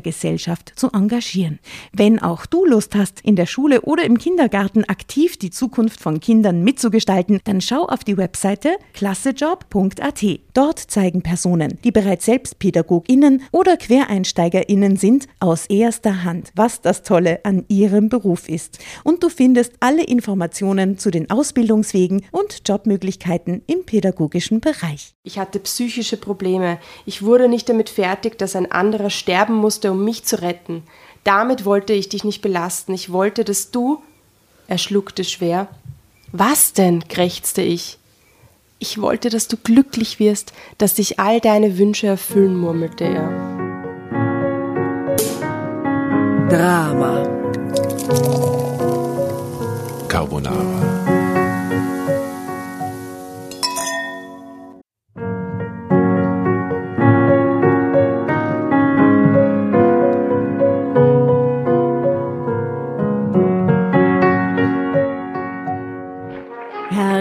Gesellschaft zu engagieren. Wenn auch du Lust hast, in der Schule oder im Kindergarten aktiv die Zukunft von Kindern mitzugestalten, dann schau auf die Webseite klassejob.at. Dort zeigen Personen, die bereits selbst PädagogInnen oder QuereinsteigerInnen sind, aus erster Hand, was das Tolle an ihrem Beruf ist. Und du findest alle Informationen zu den Ausbildungswegen und Jobmöglichkeiten im pädagogischen Bereich. Ich hatte psychische Probleme. Ich wurde nicht damit fertig, dass ein anderer sterben musste, um mich zu retten. Damit wollte ich dich nicht belasten. Ich wollte, dass du. Er schluckte schwer. Was denn? krächzte ich. Ich wollte, dass du glücklich wirst, dass sich all deine Wünsche erfüllen, murmelte er. Drama. Carbonara.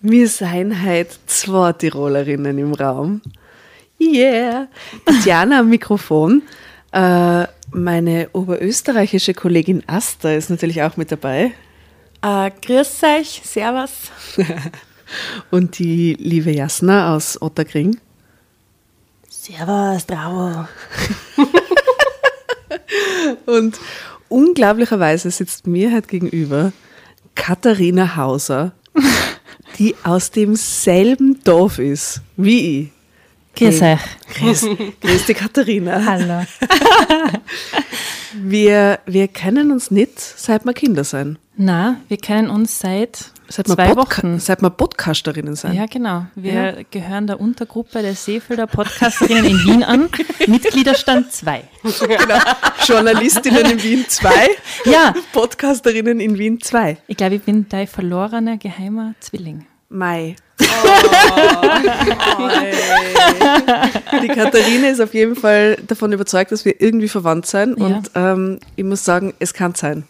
wir seien heute zwei Tirolerinnen im Raum. Yeah! Tatjana am Mikrofon. Äh, meine oberösterreichische Kollegin Asta ist natürlich auch mit dabei. Äh, grüß euch, servus. Und die liebe Jasna aus Otterkring. Servus, bravo. Und unglaublicherweise sitzt mir halt gegenüber Katharina Hauser die aus demselben Dorf ist wie ich. Grüß euch. Grüß, grüß die Katharina. Hallo. Wir, wir kennen uns nicht, seit wir Kinder sind. Na, wir kennen uns seit Seit wir, zwei Wochen. seit wir Podcasterinnen sind. Ja, genau. Wir gehören der Untergruppe der Seefelder Podcasterinnen in Wien an. Mitgliederstand 2. Genau. Journalistinnen in Wien 2. Ja. Podcasterinnen in Wien 2. Ich glaube, ich bin dein verlorener geheimer Zwilling. Mai. Die Katharina ist auf jeden Fall davon überzeugt, dass wir irgendwie verwandt sind. Ja. Und ähm, ich muss sagen, es kann sein.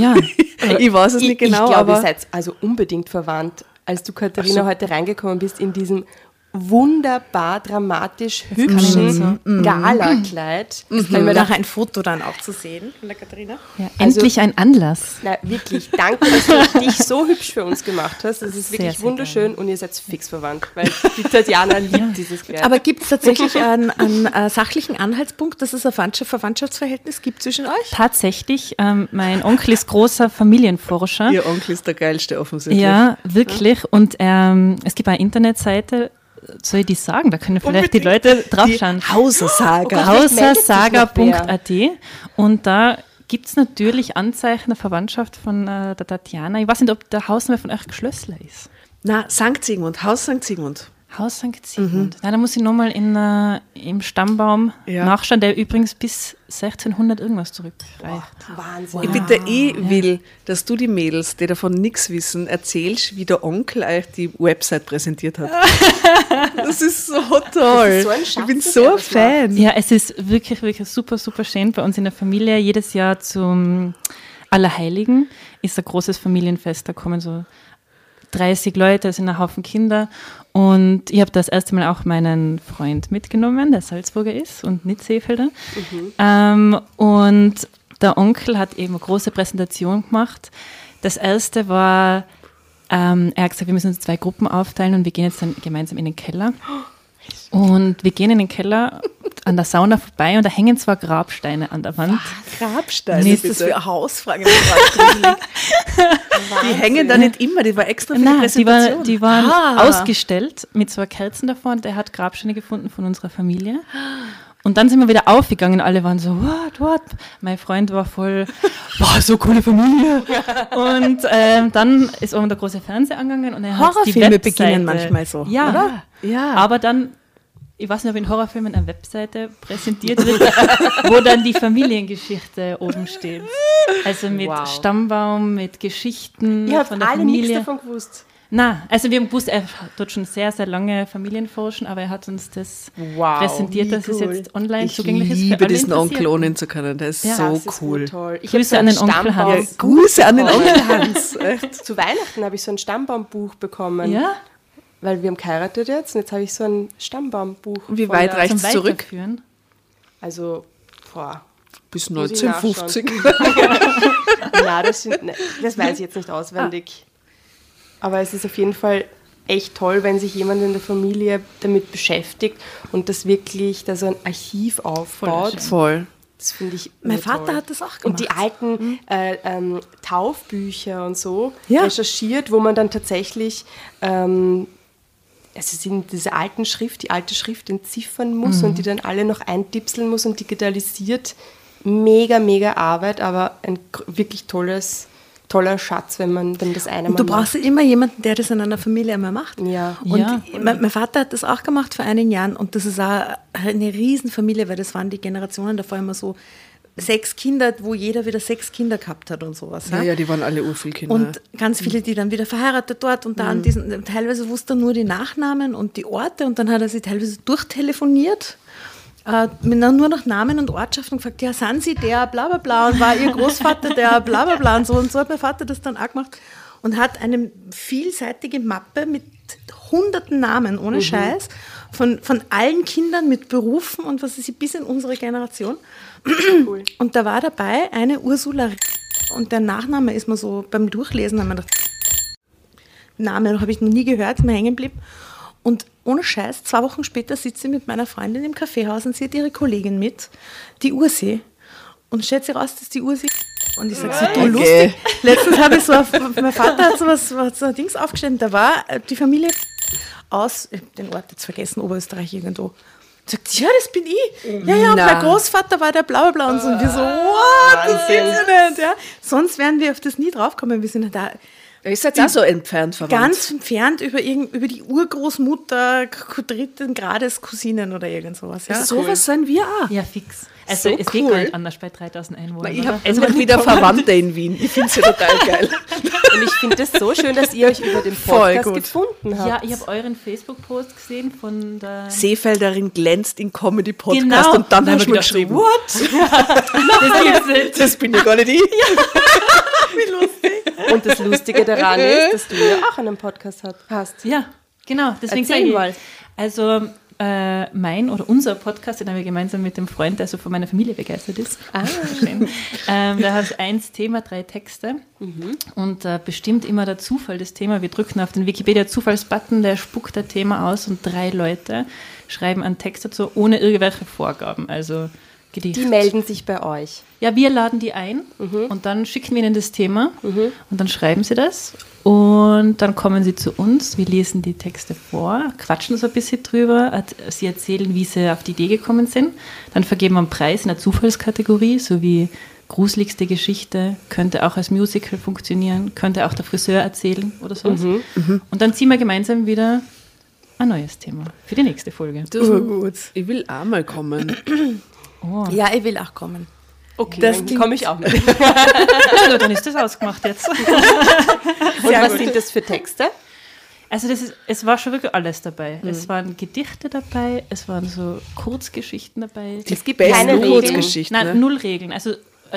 Ja. ich weiß es Ich, nicht genau, ich glaube, ihr seid also unbedingt verwandt. Als du, Katharina, so. heute reingekommen bist in diesem wunderbar dramatisch hübschen Gala-Kleid. Mhm. Ich mir Nachher ein Foto dann auch zu sehen von der Katharina. Ja, Also- endlich ein Anlass. Na, wirklich, danke, dass du dich so hübsch für uns gemacht hast. Das ist Sehr, wirklich sehr wunderschön und ihr seid fix verwandt, weil die Tatjana liebt dieses Kleid. Aber gibt es tatsächlich einen, einen äh, sachlichen Anhaltspunkt, dass es ein Verwandtschaft, Verwandtschaftsverhältnis gibt zwischen euch? Tatsächlich, ähm, mein Onkel ist großer Familienforscher. Ihr Onkel ist der geilste offensichtlich. Ja, wirklich. Und ähm, es gibt eine Internetseite, soll ich die sagen? Da können vielleicht die Leute draufschauen. Hausersaga. noch Hausersaga.at und da gibt es natürlich Anzeichen der Verwandtschaft von äh, der Tatjana. Ich weiß nicht, ob der Hausname von euch Geschlössler ist. Na, St. Sigmund, Haus St. Sigmund. Haus St. Sigmund. Na, da muss ich nochmal äh, im Stammbaum Ja. nachschauen, der übrigens bis 1600 irgendwas zurückreicht. Wahnsinn. Ich bitte eh will, dass du die Mädels, die davon nichts wissen, erzählst, wie der Onkel euch die Website präsentiert hat. das ist so toll. so ein Schatz, ich bin so ein Fan. Ja, es ist wirklich, wirklich super, super schön bei uns in der Familie. Jedes Jahr zum Allerheiligen ist ein großes Familienfest. Da kommen so 30 Leute, es sind ein Haufen Kinder. Und ich habe das erste Mal auch meinen Freund mitgenommen, der Salzburger ist und nicht Seefelder. Ähm, und der Onkel hat eben eine große Präsentation gemacht. Das erste war, ähm, er hat gesagt, wir müssen uns in zwei Gruppen aufteilen und wir gehen jetzt dann gemeinsam in den Keller. Und wir gehen in den Keller an der Sauna vorbei und da hängen zwar Grabsteine an der Wand. Grabsteine. Was ist das für eine Hausfrage? Das war gruselig. Die hängen da nicht immer, die war extra für die Nein, die, war, Präsentation. die waren Ah. ausgestellt mit so Kerzen davor und er hat Grabsteine gefunden von unserer Familie. Und dann sind wir wieder aufgegangen, alle waren so, what, what? Mein Freund war voll, wow, so coole Familie. Und ähm, dann ist oben der große Fernseher angegangen und er hat die Horrorfilme Webseite, beginnen manchmal so, ja, oder? Ja. Aber dann, ich weiß nicht, ob in Horrorfilmen eine Webseite präsentiert wird, wo dann die Familiengeschichte oben steht. Also mit Wow. Stammbaum, mit Geschichten Ihr habt von der alle nichts Familie. davon gewusst. Na, also wir haben gewusst, er tut schon sehr, sehr lange Familienforschen, aber er hat uns das Wow, präsentiert, dass es cool. jetzt online ich zugänglich ist. für liebe diesen Onkel Interessierten. ohnen zu können, der ist Ja, so Das ist cool. toll. Ich Grüße an den so einen Onkel Stammbaum- Hans. Grüße an den Onkel Hans. Zu Weihnachten habe ich so ein Stammbaumbuch bekommen. Ja, Weil wir haben geheiratet jetzt und jetzt habe ich so ein Stammbaumbuch. Wie von weit reicht- Rechts zurück? Also, boah. Bis Muss ich 1950. Na, das, sind, ne, das weiß ich jetzt nicht auswendig. Aber es ist auf jeden Fall echt toll, wenn sich jemand in der Familie damit beschäftigt und das wirklich, da so ein Archiv aufbaut. Voll. Das finde ich Mein. Vater hat das auch gemacht. Und die alten äh, ähm, Taufbücher und so Ja. recherchiert, wo man dann tatsächlich ähm, also sind diese alten Schrift, die alte Schrift entziffern muss und die dann alle noch eintipseln muss und digitalisiert. Mega, mega Arbeit, aber ein wirklich tolles, toller Schatz, wenn man wenn das eine Und mal du brauchst immer jemanden, der das in einer Familie einmal macht. Ja. Und Ja. mein, mein Vater hat das auch gemacht vor einigen Jahren und das ist auch eine Riesenfamilie, weil das waren die Generationen davor immer so sechs Kinder, wo jeder wieder sechs Kinder gehabt hat und sowas. Ja, ja, die waren alle Urvielkinder. Und ganz viele, die dann wieder verheiratet dort und da an diesen, teilweise wusste er nur die Nachnamen und die Orte und dann hat er sie teilweise durchtelefoniert. Äh, mit nur nach Namen und Ortschaften gefragt, ja, sind Sie der, bla bla bla, und war Ihr Großvater der, bla bla bla, und so. Und so hat mein Vater das dann auch gemacht und hat eine vielseitige Mappe mit hunderten Namen, ohne Scheiß, von, von allen Kindern mit Berufen und was ist sie, bis in unsere Generation. Cool. Und da war dabei eine Ursula und der Nachname ist mir so beim Durchlesen, haben wir gedacht, Name habe ich noch nie gehört, ist mir hängen geblieben. Und ohne Scheiß, zwei Wochen später sitze ich mit meiner Freundin im Kaffeehaus und sie hat ihre Kollegin mit, die Ursi. Und stellt sich raus, dass die Ursi. Und ich sage so, du Okay. lustig. Letztens habe ich so, auf, mein Vater hat so was, was so ein Dings aufgestellt, da war äh, die Familie aus, ich den Ort jetzt vergessen, Oberösterreich irgendwo. Sagt, ja, das bin ich. Ja, ja, und mein Großvater war der bla bla bla und so. Und wir so, what, das gibt's ja nicht. Ja. Sonst wären wir auf das nie draufkommen. Wir sind da Ihr seid auch so entfernt verwandt. ganz entfernt über, irgend, über die Urgroßmutter, dritten Grades Cousinen oder irgend sowas. Ja. Sowas sind wir auch. Ja, fix. Also So es geht cool. gar nicht anders bei 3000 Einwohnern. Ich habe endlich wieder Verwandte in Wien. Ich finde es ja total geil. Und ich finde es so schön, dass ihr euch über den Podcast gut. gefunden habt. ja, ich habe euren Facebook-Post gesehen von der. Seefelderin glänzt in Comedy-Podcast Genau. und dann Da hast hab du mir ich geschrieben, what? Das gibt's. Das bin ja gar nicht ich. Und das Lustige daran ist, dass du ja auch einen Podcast hast. Ja, genau. Deswegen Erzähl mal. Also äh, mein oder unser Podcast, den haben wir gemeinsam mit dem Freund, der so von meiner Familie begeistert ist. Ah. Schön. Ähm, da hat eins Thema, drei Texte. Mhm. Und äh, bestimmt immer der Zufall das Thema. Wir drücken auf den Wikipedia-Zufallsbutton, der spuckt das Thema aus und drei Leute schreiben einen Text dazu, ohne irgendwelche Vorgaben. Also Gedicht. Die melden sich bei euch. Ja, wir laden die ein mhm. und dann schicken wir ihnen das Thema mhm. und dann schreiben sie das und dann kommen sie zu uns. Wir lesen die Texte vor, quatschen so ein bisschen drüber. Sie erzählen, wie sie auf die Idee gekommen sind. Dann vergeben wir einen Preis in der Zufallskategorie, so wie gruseligste Geschichte, könnte auch als Musical funktionieren, könnte auch der Friseur erzählen oder sowas. Mhm. mhm. Und dann ziehen wir gemeinsam wieder ein neues Thema für die nächste Folge. Das ist gut. Ich will auch mal kommen. Oh. Ja, ich will auch kommen. Okay, das dann komme ich auch mit. also, dann ist das ausgemacht jetzt. Und was sind das für Texte? Also das ist, es war schon wirklich alles dabei. Mhm. Es waren Gedichte dabei, es waren so Kurzgeschichten dabei. Es gibt keine Kurzgeschichten. Nein, ne? null Regeln. Also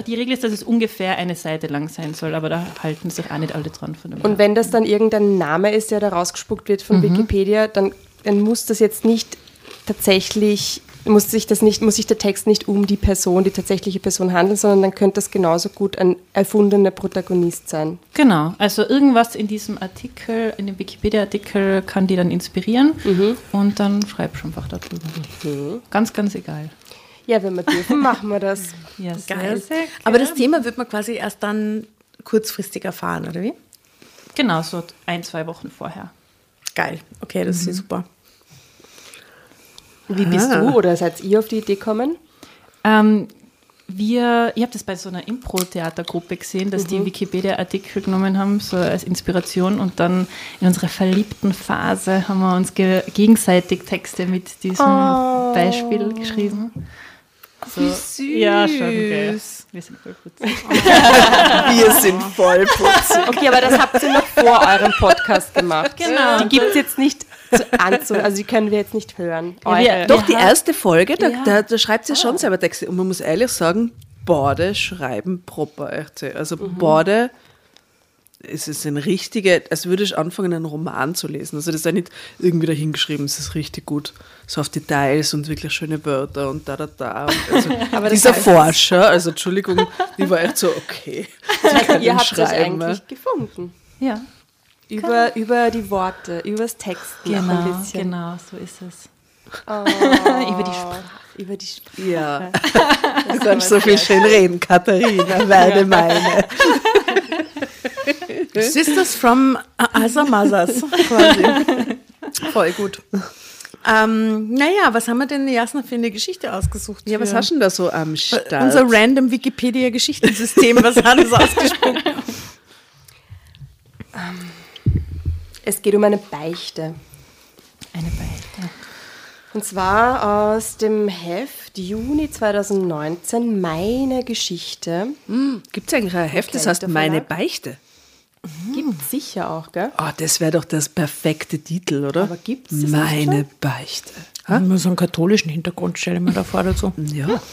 die Regel ist, dass es ungefähr eine Seite lang sein soll, aber da halten sich auch nicht alle dran von dem. Und wenn das dann irgendein Name ist, der da rausgespuckt wird von mhm. Wikipedia, dann, dann muss das jetzt nicht tatsächlich muss sich das nicht, muss sich der Text nicht um die Person, die tatsächliche Person handeln, sondern dann könnte das genauso gut ein erfundener Protagonist sein. Genau, also irgendwas in diesem Artikel, in dem Wikipedia-Artikel kann die dann inspirieren mhm. und dann schreib schon einfach darüber. Mhm. Ganz, ganz egal. Ja, wenn wir dürfen, machen wir das. Ja, sehr, Geil. Aber das Thema wird man quasi erst dann kurzfristig erfahren, oder wie? Genau, so ein, zwei Wochen vorher. Geil, okay, das mhm. ist super. Wie bist ah. du oder seid ihr auf die Idee gekommen? Ähm, wir, ich habe das bei so einer Impro-Theatergruppe gesehen, dass mhm. die Wikipedia-Artikel genommen haben, so als Inspiration und dann in unserer verliebten Phase haben wir uns ge gegenseitig Texte mit diesem oh. Beispiel geschrieben. So. Wie süß. Ja, schon, gell. Wir sind voll putzig. Wir sind voll putzig. Okay, aber das habt ihr noch vor eurem Podcast gemacht. Genau. Die gibt es jetzt nicht zu, also die können wir jetzt nicht hören. Ja, doch, die erste Folge, da, da, da schreibt sie ah. schon selber Texte. Und man muss ehrlich sagen, beide schreiben proper. Also mhm. beide es ist ein richtiger, als würde ich anfangen, einen Roman zu lesen. Also das ist ja nicht irgendwie dahingeschrieben, es ist richtig gut. So auf Details und wirklich schöne Wörter und da, da, da. Also Aber dieser Forscher, also Entschuldigung, die war echt so, okay. Ihr habt das eigentlich ne? gefunden. Ja. Über, über die Worte, übers Texten genau, ein bisschen. Genau, so ist es. Oh. über die Sprache. Über die Sprache. Ja. du kannst so viel schön reden, Katharina, werde meine. Sisters from Asa Mothers, quasi. Voll gut. Ähm, naja, was haben wir denn Jasna für eine Geschichte ausgesucht? Ja, was hast du denn da so am Start? Unser random Wikipedia-Geschichtensystem, was hat es ausgesprochen? Ähm, es geht um eine Beichte. Eine Beichte. Und zwar aus dem Heft Juni 2019, Meine Geschichte. Hm, Gibt es eigentlich ein Heft, das heißt Meine Beichte? Mhm. Gibt es sicher auch, gell? Oh, das wäre doch das perfekte Titel, oder? Aber gibt es Meine Beichte. Ha? Immer so einen katholischen Hintergrund stelle ich mir da vor dazu. Ja.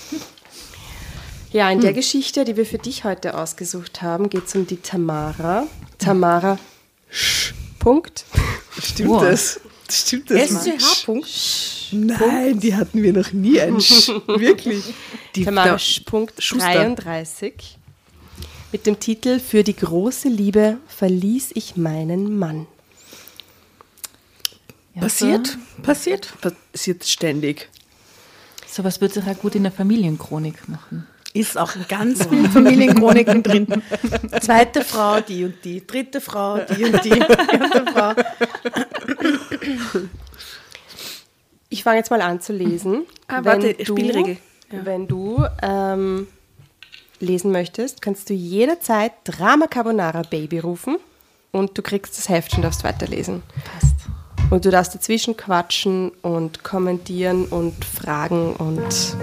Ja, in der hm. Geschichte, die wir für dich heute ausgesucht haben, geht es um die Tamara. Tamara Sch. Punkt. Stimmt wow. das? Stimmt das? SCH. Punkt. Nein, Punkt. die hatten wir noch nie. Ein Sch. Wirklich. Die Tamara Punkt 33 mit dem Titel Für die große Liebe verließ ich meinen Mann. Ja, passiert? So. Passiert? Passiert ständig. Sowas wird sich auch gut in der Familienchronik machen. Ist auch ganz vielen Familienchroniken drin. Zweite Frau, die und die. Dritte Frau, die und die. Vierte Frau. Ich fange jetzt mal an zu lesen. Ah, warte, du, Spielregel. Ja. Wenn du ähm, lesen möchtest, kannst du jederzeit Drama Carbonara Baby rufen und du kriegst das Heft und darfst weiterlesen. Passt. Und du darfst dazwischen quatschen und kommentieren und fragen und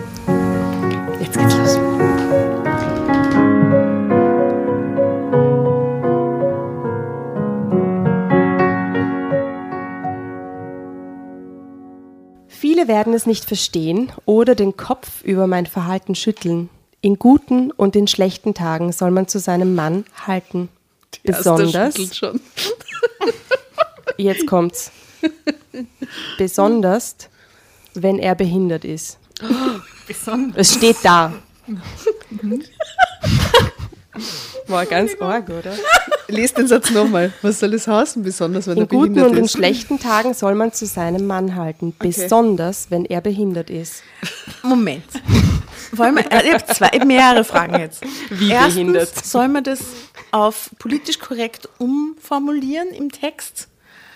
Viele werden es nicht verstehen oder den Kopf über mein Verhalten schütteln. In guten und in schlechten Tagen soll man zu seinem Mann halten. Die Besonders. Schon. Jetzt kommt's. Besonders, wenn er behindert ist. Besonders. Es steht da. War ganz arg, oder? Lies den Satz nochmal. Was soll das heißen, besonders wenn In er guten behindert und in ist? schlechten Tagen soll man zu seinem Mann halten. Besonders, wenn er behindert ist. Moment. Wollen wir, äh, ich habe zwei, mehrere Fragen jetzt. Wie Erstens, behindert? soll man das auf politisch korrekt umformulieren im Text?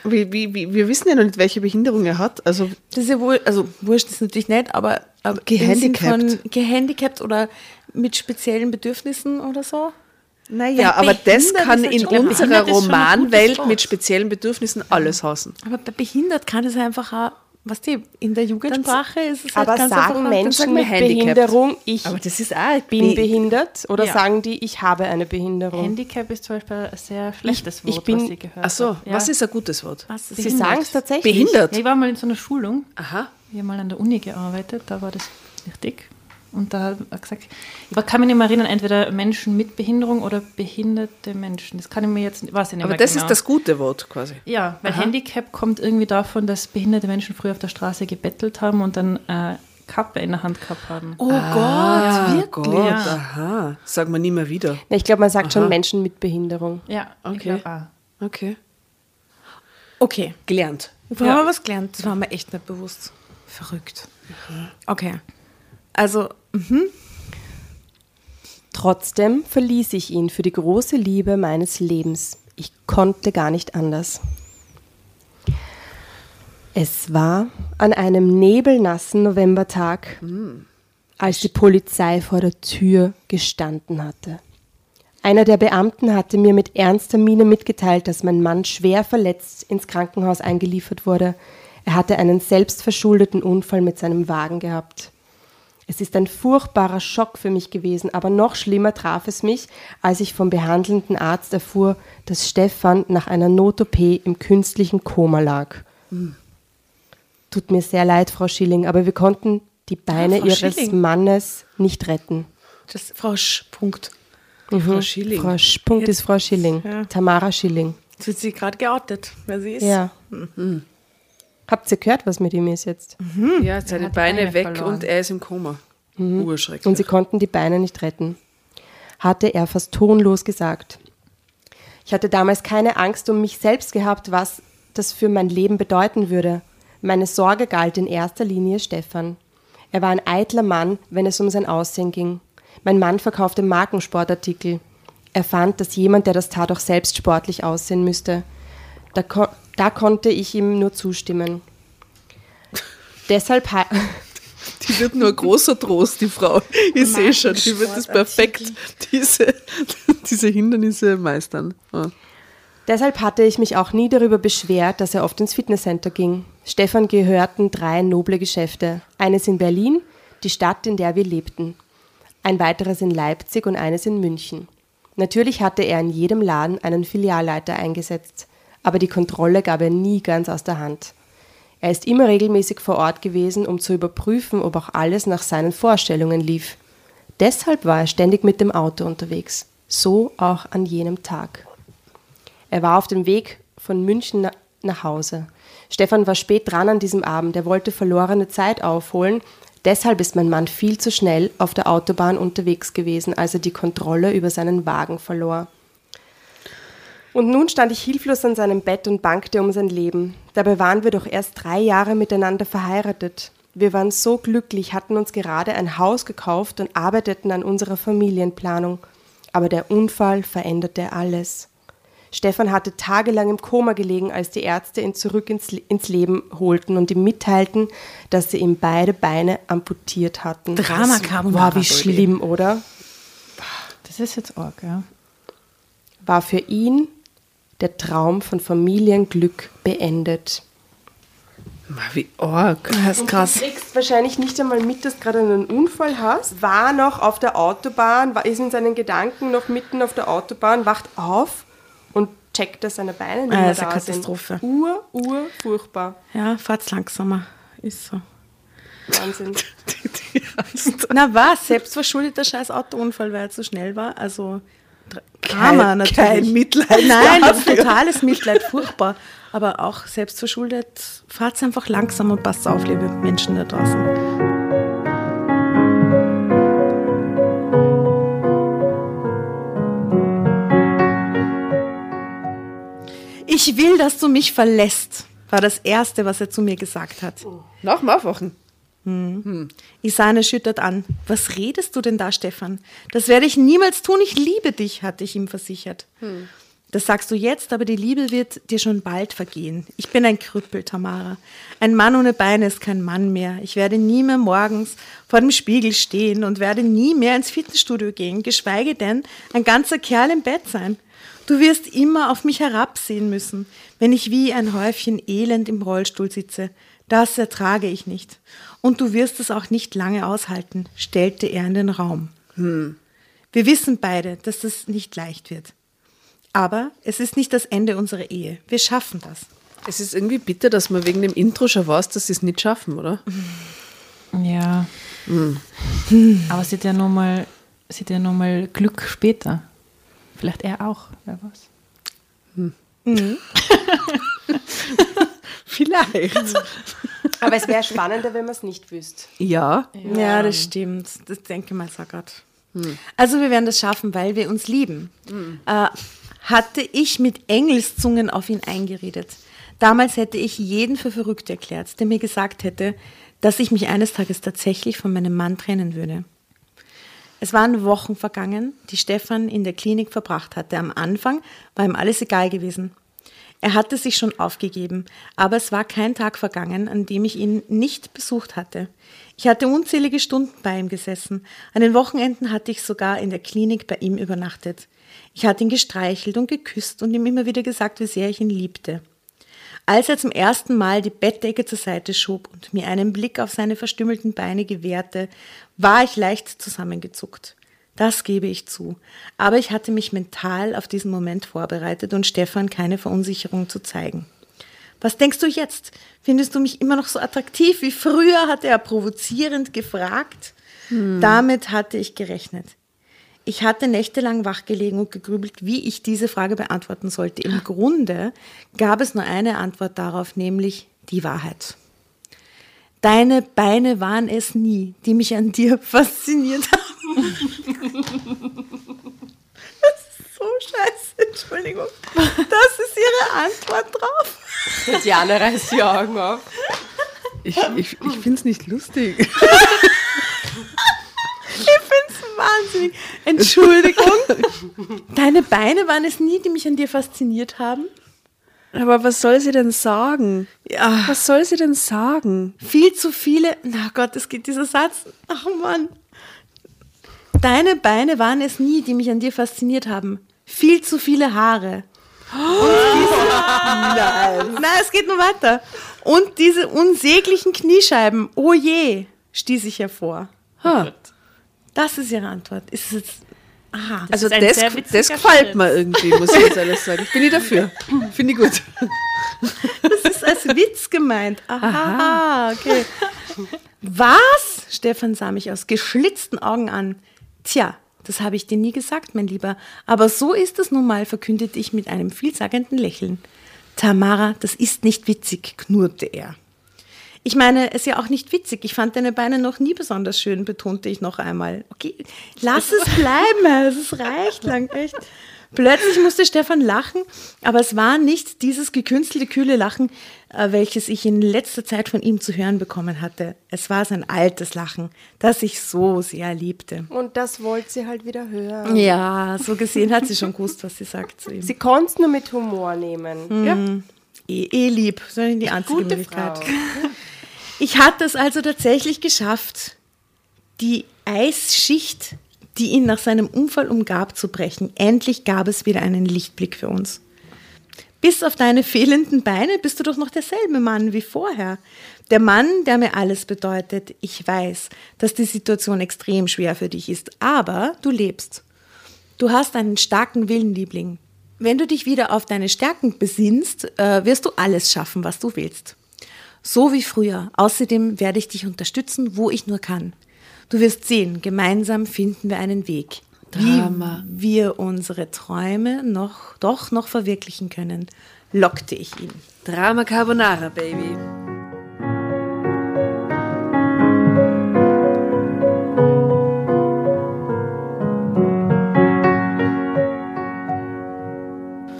Wie, wie, wie, wir wissen ja noch nicht, welche Behinderung er hat. Also Das ist ja wohl, also wurscht ist natürlich nicht, aber, aber im Gehandicapt. Von gehandicapt oder mit speziellen Bedürfnissen oder so. Naja, aber das kann ist in ich glaub, unserer Romanwelt mit speziellen Bedürfnissen alles heißen. Aber bei behindert kann es einfach auch, was die, in der Jugendsprache ist es halt Aber ganz sagen Menschen sagen mit. Behinderung, ich Aber das ist auch bin behindert? Oder Ja. sagen die, ich habe eine Behinderung? Handicap ist zum Beispiel ein sehr schlechtes ich Wort, bin- was ich gehört Ach so. Ja. was ist ein gutes Wort? Was ist Sie sagen es tatsächlich. Behindert. Ja, ich war mal in so einer Schulung, Aha. ich habe mal an der Uni gearbeitet, da war das richtig. Und da hat er gesagt, ich kann mich nicht mehr erinnern, entweder Menschen mit Behinderung oder behinderte Menschen. Das kann ich mir jetzt, weiß ich nicht Aber mehr das genau. ist das gute Wort quasi. Ja, weil Handicap kommt irgendwie davon, dass behinderte Menschen früher auf der Straße gebettelt haben und dann äh, Kappe in der Hand gehabt haben. Oh Ah, Gott, wirklich? Gott, Ja. aha. Sagen wir nie mehr wieder. Ja, ich glaube, man sagt schon Menschen mit Behinderung. Ja, Okay. ich glaube auch. Okay. Okay, Gelernt. wir haben was gelernt. Das war mir echt nicht bewusst. Verrückt. Okay. Also, Trotzdem verließ ich ihn für die große Liebe meines Lebens. Ich konnte gar nicht anders. Es war an einem nebelnassen Novembertag, als die Polizei vor der Tür gestanden hatte. Einer der Beamten hatte mir mit ernster Miene mitgeteilt, dass mein Mann schwer verletzt ins Krankenhaus eingeliefert wurde. Er hatte einen selbstverschuldeten Unfall mit seinem Wagen gehabt. Es ist ein furchtbarer Schock für mich gewesen, aber noch schlimmer traf es mich, als ich vom behandelnden Arzt erfuhr, dass Stefan nach einer Not-OP im künstlichen Koma lag. Tut mir sehr leid, Frau Schilling, aber wir konnten die Beine Frau Ihres Schilling. Mannes nicht retten. das Frau Sch, Punkt. Frau Schilling. Frau Sch Punkt ist Frau Schilling. Ja. Tamara Schilling. Jetzt wird sie gerade geoutet, wer sie ist. Ja. Habt ihr gehört, was mit ihm ist jetzt? Ja, seine hat Beine Beine weg verloren. und er ist im Koma. Urschrecklich. Und sie konnten die Beine nicht retten. Hatte er fast tonlos gesagt. Ich hatte damals keine Angst um mich selbst gehabt, was das für mein Leben bedeuten würde. Meine Sorge galt in erster Linie Stefan. Er war ein eitler Mann, wenn es um sein Aussehen ging. Mein Mann verkaufte Markensportartikel. Er fand, dass jemand, der das tat, auch selbst sportlich aussehen müsste. Da, da konnte ich ihm nur zustimmen. Deshalb, Die wird nur großer Trost, die Frau. Ich sehe schon, die wird das perfekt, diese, diese Hindernisse meistern. Ja. Deshalb hatte ich mich auch nie darüber beschwert, dass er oft ins Fitnesscenter ging. Stefan gehörten drei noble Geschäfte. Eines in Berlin, die Stadt, in der wir lebten. Ein weiteres in Leipzig und eines in München. Natürlich hatte er in jedem Laden einen Filialleiter eingesetzt, aber die Kontrolle gab er nie ganz aus der Hand. Er ist immer regelmäßig vor Ort gewesen, um zu überprüfen, ob auch alles nach seinen Vorstellungen lief. Deshalb war er ständig mit dem Auto unterwegs. So auch an jenem Tag. Er war auf dem Weg von München na- nach Hause. Stefan war spät dran an diesem Abend. Er wollte verlorene Zeit aufholen. Deshalb ist mein Mann viel zu schnell auf der Autobahn unterwegs gewesen, als er die Kontrolle über seinen Wagen verlor. Und nun stand ich hilflos an seinem Bett und bangte um sein Leben. Dabei waren wir doch erst drei Jahre miteinander verheiratet. Wir waren so glücklich, hatten uns gerade ein Haus gekauft und arbeiteten an unserer Familienplanung. Aber der Unfall veränderte alles. Stefan hatte tagelang im Koma gelegen, als die Ärzte ihn zurück ins, ins Leben holten und ihm mitteilten, dass sie ihm beide Beine amputiert hatten. Drama Carbonara, Wow, wie schlimm, oder? Das ist jetzt arg, ja. War für ihn der Traum von Familienglück beendet. Ma, Wie arg. Das ist krass. Du kriegst wahrscheinlich nicht einmal mit, dass du gerade einen Unfall hast. War noch auf der Autobahn, war, ist in seinen Gedanken noch mitten auf der Autobahn, wacht auf und checkt, dass seine Beine nicht Ah, mehr das ist da eine sind. Katastrophe. Ur, ur, furchtbar. Ja, fahrt's langsamer. Ist so. Wahnsinn. Na was? Selbstverschuldeter scheiß Autounfall, weil er zu schnell war. Also Karma natürlich. Kein Mitleid. Nein, ist totales Mitleid, furchtbar. Aber auch selbstverschuldet, fahrt einfach langsam und passt auf, liebe Menschen da draußen. Ich will, dass du mich verlässt, war das Erste, was er zu mir gesagt hat. Nach dem Aufwachen. Hm. Isan erschüttert an. Was redest du denn da, Stefan? Das werde ich niemals tun. Ich liebe dich, hatte ich ihm versichert. Hm. Das sagst du jetzt, aber die Liebe wird dir schon bald vergehen. Ich bin ein Krüppel, Tamara. Ein Mann ohne Beine ist kein Mann mehr. Ich werde nie mehr morgens vor dem Spiegel stehen und werde nie mehr ins Fitnessstudio gehen, geschweige denn ein ganzer Kerl im Bett sein. Du wirst immer auf mich herabsehen müssen, wenn ich wie ein Häufchen Elend im Rollstuhl sitze. Das ertrage ich nicht. Und du wirst es auch nicht lange aushalten, stellte er in den Raum. Hm. Wir wissen beide, dass das nicht leicht wird. Aber es ist nicht das Ende unserer Ehe. Wir schaffen das. Es ist irgendwie bitter, dass man wegen dem Intro schon weiß, dass sie es nicht schaffen, oder? Ja. Hm. Aber sie hat ja nochmal ja Glück später. Vielleicht er auch, wer weiß. Hm. Mhm. Vielleicht. Aber es wäre spannender, wenn man es nicht wüsste. Ja. ja. ja. das stimmt. Das denke ich mal so gerade. Hm. Also wir werden das schaffen, weil wir uns lieben. Hm. Äh, hatte ich mit Engelszungen auf ihn eingeredet. Damals hätte ich jeden für verrückt erklärt, der mir gesagt hätte, dass ich mich eines Tages tatsächlich von meinem Mann trennen würde. Es waren Wochen vergangen, die Stefan in der Klinik verbracht hatte. Am Anfang war ihm alles egal gewesen. Er hatte sich schon aufgegeben, aber es war kein Tag vergangen, an dem ich ihn nicht besucht hatte. Ich hatte unzählige Stunden bei ihm gesessen. An den Wochenenden hatte ich sogar in der Klinik bei ihm übernachtet. Ich hatte ihn gestreichelt und geküsst und ihm immer wieder gesagt, wie sehr ich ihn liebte. Als er zum ersten Mal die Bettdecke zur Seite schob und mir einen Blick auf seine verstümmelten Beine gewährte, war ich leicht zusammengezuckt. Das gebe ich zu. Aber ich hatte mich mental auf diesen Moment vorbereitet und Stefan keine Verunsicherung zu zeigen. Was denkst du jetzt? Findest du mich immer noch so attraktiv wie früher? hatte er provozierend gefragt. Hm. Damit hatte ich gerechnet. Ich hatte nächtelang wachgelegen und gegrübelt, wie ich diese Frage beantworten sollte. Im Grunde gab es nur eine Antwort darauf, nämlich die Wahrheit. Deine Beine waren es nie, die mich an dir fasziniert haben. Das ist so scheiße, Entschuldigung. Das ist ihre Antwort drauf. Tatjana reißt die Augen auf. Ich, ich, ich finde es nicht lustig. Ich finde es wahnsinnig. Entschuldigung. Deine Beine waren es nie, die mich an dir fasziniert haben? Aber was soll sie denn sagen? Ja. Was soll sie denn sagen? Viel zu viele. Na Gott, es geht dieser Satz. Ach Mann. Deine Beine waren es nie, die mich an dir fasziniert haben. Viel zu viele Haare. Oh. Nein. Nein, es geht nur weiter. Und diese unsäglichen Kniescheiben. Oh je, stieß ich hervor. Huh. Das ist ihre Antwort. Ist es jetzt Aha. Das also das, das gefällt mir irgendwie, muss ich jetzt alles sagen. Bin ich dafür. Finde ich gut. Das ist als Witz gemeint. Aha, Aha. okay. Was? Stefan sah mich aus geschlitzten Augen an. Tja, das habe ich dir nie gesagt, mein Lieber. Aber so ist es nun mal, verkündete ich mit einem vielsagenden Lächeln. Tamara, das ist nicht witzig, knurrte er. Ich meine, es ist ja auch nicht witzig. Ich fand deine Beine noch nie besonders schön, betonte ich noch einmal. Okay, lass es bleiben, es reicht lang, echt. Plötzlich musste Stefan lachen, aber es war nicht dieses gekünstelte, kühle Lachen, äh, welches ich in letzter Zeit von ihm zu hören bekommen hatte. Es war sein altes Lachen, das ich so sehr liebte. Und das wollte sie halt wieder hören. Ja, so gesehen hat sie schon gewusst, was sie sagt zu ihm. Sie konnte es nur mit Humor nehmen. Mhm. Ja. Eh, eh lieb, so die einzige Gute Möglichkeit. Frau. Ich hatte es also tatsächlich geschafft, die Eisschicht, die ihn nach seinem Unfall umgab, zu brechen. Endlich gab es wieder einen Lichtblick für uns. Bis auf deine fehlenden Beine bist du doch noch derselbe Mann wie vorher. Der Mann, der mir alles bedeutet. Ich weiß, dass die Situation extrem schwer für dich ist, aber du lebst. Du hast einen starken Willen, Liebling. Wenn du dich wieder auf deine Stärken besinnst, äh, wirst du alles schaffen, was du willst. So wie früher. Außerdem werde ich dich unterstützen, wo ich nur kann. Du wirst sehen, gemeinsam finden wir einen Weg. Drama. wie wir unsere Träume noch, doch noch verwirklichen können, lockte ich ihn. Drama Carbonara, Baby.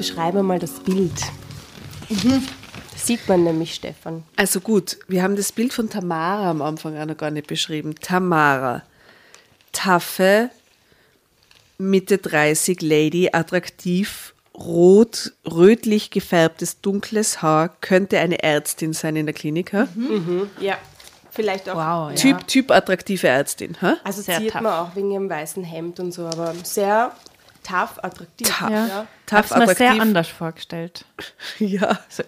Beschreibe mal das Bild. Sieht man nämlich, Stefan. Also gut, wir haben das Bild von Tamara am Anfang auch noch gar nicht beschrieben. Tamara, taffe, Mitte 30 Lady, attraktiv, rot, rötlich gefärbtes, dunkles Haar, könnte eine Ärztin sein in der Klinik. Ha? Ja, vielleicht auch. Wow, ja. Typ, typ attraktive Ärztin. Ha? Also Sehr sieht tough. man auch wegen ihrem weißen Hemd und so, aber sehr tough, attraktiv. Tough. Ja. Ja. Tough, Hab's mir sehr attraktiv. anders vorgestellt. Ja. So,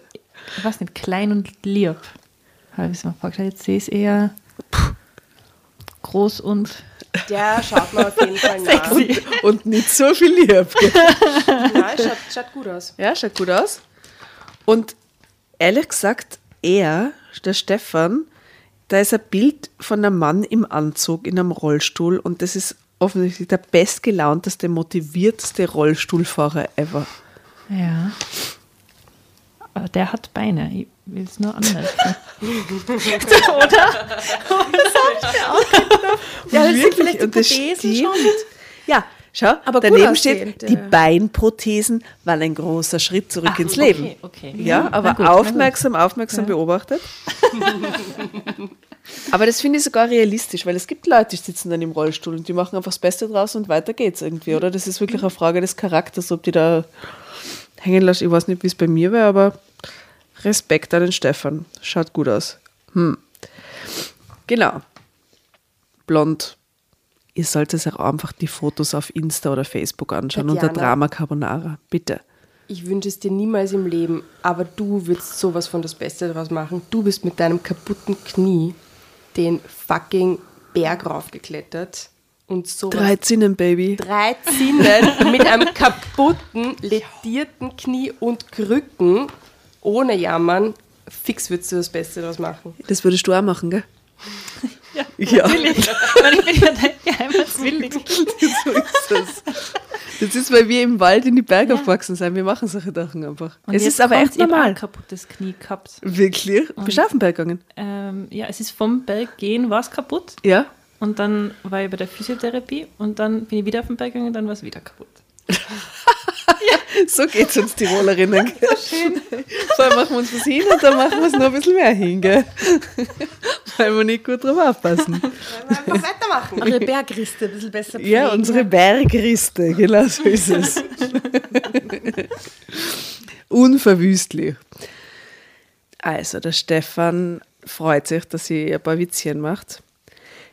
ich weiß nicht, klein und lieb. Habe ich es mir vorgestellt. Jetzt sehe ich es eher groß und Der schaut man auf jeden Fall nach. Und, und nicht so viel lieb. Nein, schaut, schaut gut aus. Ja, schaut gut aus. Und ehrlich gesagt, er, der Stefan, da ist ein Bild von einem Mann im Anzug in einem Rollstuhl und das ist offensichtlich der bestgelaunteste, motivierteste Rollstuhlfahrer ever. ja. Aber der hat Beine. Ich will es nur anders. Ja, das sind Wirklich? vielleicht die Prothesen schon. Ja, schau, Aber daneben steht, die ja. Beinprothesen waren ein großer Schritt zurück Ach, ins okay, Leben. okay. Ja, Na aber gut, aufmerksam, aufmerksam beobachtet. aber das finde ich sogar realistisch, weil es gibt Leute, die sitzen dann im Rollstuhl und die machen einfach das Beste draus und weiter geht's irgendwie, oder? Das ist wirklich eine Frage des Charakters, ob die da hängen lassen. Ich weiß nicht, wie es bei mir wäre, aber Respekt an den Stefan. Schaut gut aus. Hm. Genau. Blond. Ihr solltet euch auch einfach die Fotos auf Insta oder Facebook anschauen unter Tatjana. Drama Carbonara. Bitte. Ich wünsche es dir niemals im Leben, aber du würdest sowas von das Beste daraus machen. Du bist mit deinem kaputten Knie den fucking Berg raufgeklettert und so Drei Zinnen, Baby. drei Zinnen mit einem kaputten, ledierten Knie und Krücken, ohne Jammern. Fix würdest du das Beste daraus machen. Das würdest du auch machen, gell? Ja, Ja. natürlich. Weil ich bin ja dein geheimer Zwilling. so ist es. Das ist, weil wir im Wald in die Berge aufgewachsen sind. Wir machen solche Sachen einfach. Und es ist aber echt ich normal. ein kaputtes Knie gehabt. Wirklich? Bist du auf den Berg gegangen? Ähm, ja, es ist vom Berg gehen, war es kaputt. Ja? Und dann war ich bei der Physiotherapie und dann bin ich wieder auf den Berg gegangen und dann war es wieder kaputt. So geht's uns Tirolerinnen. Gell? Schön. Vorher machen wir uns was hin und dann machen wir es noch ein bisschen mehr hin, gell? Weil wir nicht gut drauf aufpassen. Einfach weitermachen. Eure Bergriste ein bisschen besser Ja, pflegen. unsere Bergriste, genau so ist es. Unverwüstlich. Also, der Stefan freut sich, dass sie ein paar Witzchen macht.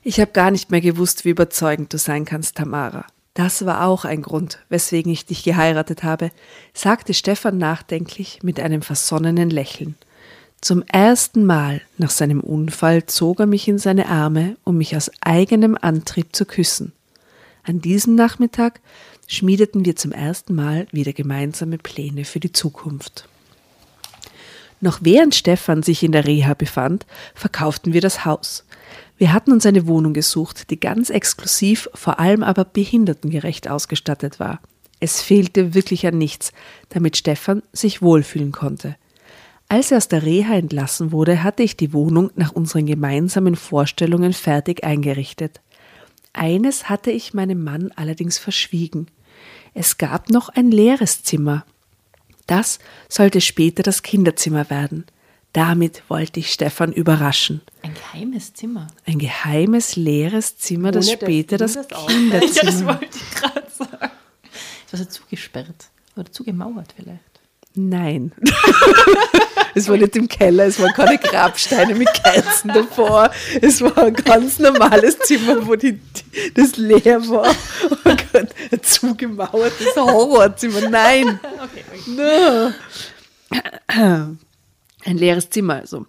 Ich habe gar nicht mehr gewusst, wie überzeugend du sein kannst, Tamara. Das war auch ein Grund, weswegen ich dich geheiratet habe, sagte Stefan nachdenklich mit einem versonnenen Lächeln. Zum ersten Mal nach seinem Unfall zog er mich in seine Arme, um mich aus eigenem Antrieb zu küssen. An diesem Nachmittag schmiedeten wir zum ersten Mal wieder gemeinsame Pläne für die Zukunft. Noch während Stefan sich in der Reha befand, verkauften wir das Haus. Wir hatten uns eine Wohnung gesucht, die ganz exklusiv, vor allem aber behindertengerecht ausgestattet war. Es fehlte wirklich an nichts, damit Stefan sich wohlfühlen konnte. Als er aus der Reha entlassen wurde, hatte ich die Wohnung nach unseren gemeinsamen Vorstellungen fertig eingerichtet. Eines hatte ich meinem Mann allerdings verschwiegen. Es gab noch ein leeres Zimmer. Das sollte später das Kinderzimmer werden. Damit wollte ich Stefan überraschen. Ein geheimes Zimmer. Ein geheimes, leeres Zimmer, das Ohne, dass später das das auffällt. Ja, das Kinderzimmer. wollte ich gerade sagen. Es war so zugesperrt. Oder zugemauert vielleicht. Nein. es war nicht im Keller, es waren keine Grabsteine mit Kerzen davor. Es war ein ganz normales Zimmer, wo die, das leer war. Oh Gott, ein zugemauertes Horrorzimmer. Nein. No. Ein leeres Zimmer also.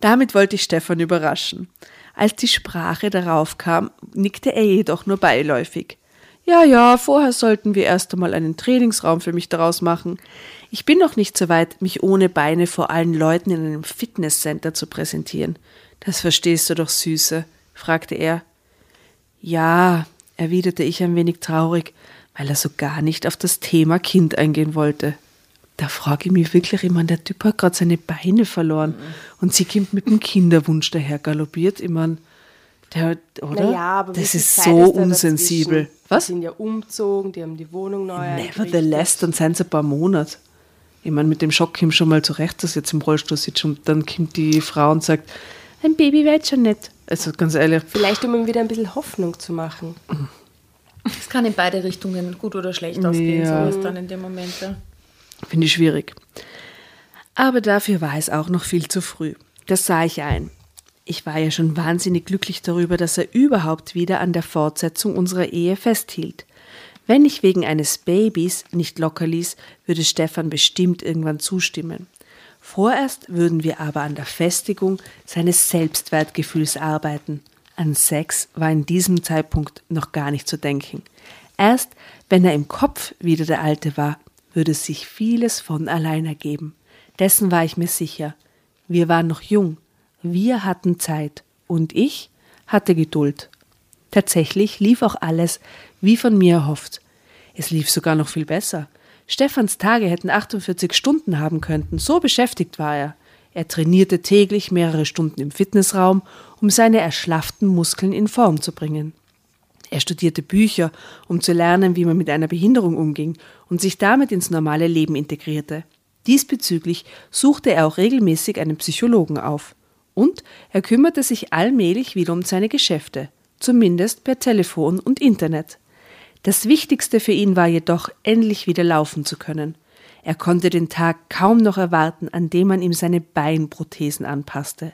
Damit wollte ich Stefan überraschen. Als die Sprache darauf kam, nickte er jedoch nur beiläufig. Ja, ja, vorher sollten wir erst einmal einen Trainingsraum für mich daraus machen. Ich bin noch nicht so weit, mich ohne Beine vor allen Leuten in einem Fitnesscenter zu präsentieren. Das verstehst du doch, Süße, fragte er. Ja, erwiderte ich ein wenig traurig, weil er so gar nicht auf das Thema Kind eingehen wollte. Da frage ich mich wirklich, ich meine, der Typ hat gerade seine Beine verloren und sie kommt mit dem Kinderwunsch daher galoppiert. Ich meine, der, oder? Naja, aber wie das ist Zeit so da unsensibel. dazwischen? Was? Die sind ja umgezogen, die haben die Wohnung neu Nevertheless, dann sind es ein paar Monate. Ich meine, mit dem Schock kommt schon mal zurecht, dass jetzt im Rollstuhl sitzt und dann kommt die Frau und sagt, ein Baby wird schon nicht. Also ganz ehrlich, Vielleicht, um ihm wieder ein bisschen Hoffnung zu machen. Es kann in beide Richtungen gut oder schlecht ausgehen, Ja. so ist dann in dem Moment. Ja. Finde ich schwierig. Aber dafür war es auch noch viel zu früh. Das sah ich ein. Ich war ja schon wahnsinnig glücklich darüber, dass er überhaupt wieder an der Fortsetzung unserer Ehe festhielt. Wenn ich wegen eines Babys nicht locker ließ, würde Stefan bestimmt irgendwann zustimmen. Vorerst würden wir aber an der Festigung seines Selbstwertgefühls arbeiten. An Sex war in diesem Zeitpunkt noch gar nicht zu denken. Erst wenn er im Kopf wieder der Alte war, würde sich vieles von allein ergeben. Dessen war ich mir sicher. Wir waren noch jung, wir hatten Zeit und ich hatte Geduld. Tatsächlich lief auch alles wie von mir erhofft. Es lief sogar noch viel besser. Stefans Tage hätten 48 Stunden haben könnten, so beschäftigt war er. Er trainierte täglich mehrere Stunden im Fitnessraum, um seine erschlafften Muskeln in Form zu bringen. Er studierte Bücher, um zu lernen, wie man mit einer Behinderung umging und sich damit ins normale Leben integrierte. Diesbezüglich suchte er auch regelmäßig einen Psychologen auf. Und er kümmerte sich allmählich wieder um seine Geschäfte, zumindest per Telefon und Internet. Das Wichtigste für ihn war jedoch, endlich wieder laufen zu können. Er konnte den Tag kaum noch erwarten, an dem man ihm seine Beinprothesen anpasste.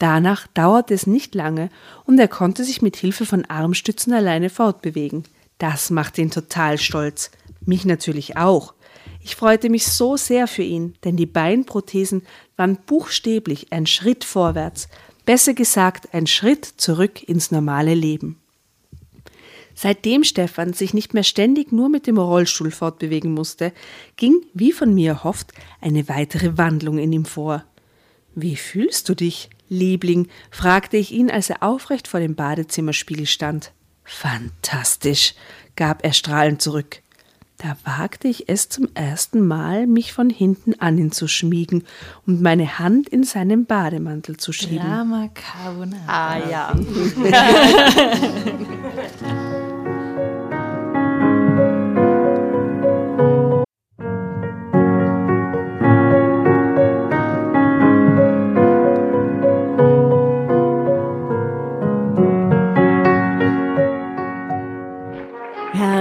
Danach dauerte es nicht lange und er konnte sich mit Hilfe von Armstützen alleine fortbewegen. Das machte ihn total stolz. Mich natürlich auch. Ich freute mich so sehr für ihn, denn die Beinprothesen waren buchstäblich ein Schritt vorwärts, besser gesagt ein Schritt zurück ins normale Leben. Seitdem Stefan sich nicht mehr ständig nur mit dem Rollstuhl fortbewegen musste, ging, wie von mir erhofft, eine weitere Wandlung in ihm vor. Wie fühlst du dich, Liebling? fragte ich ihn, als er aufrecht vor dem Badezimmerspiegel stand. Fantastisch, gab er strahlend zurück. Da wagte ich es zum ersten Mal, mich von hinten an ihn zu schmiegen und meine Hand in seinen Bademantel zu schieben. Drama Carbonara. Ah ja.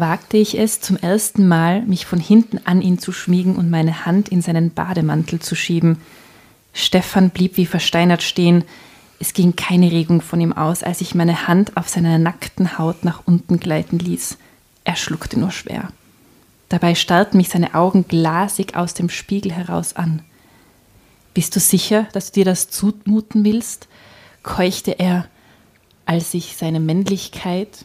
Wagte ich es zum ersten Mal, mich von hinten an ihn zu schmiegen und meine Hand in seinen Bademantel zu schieben. Stefan blieb wie versteinert stehen. Es ging keine Regung von ihm aus, als ich meine Hand auf seiner nackten Haut nach unten gleiten ließ. Er schluckte nur schwer. Dabei starrten mich seine Augen glasig aus dem Spiegel heraus an. Bist du sicher, dass du dir das zumuten willst? keuchte er, als ich seine Männlichkeit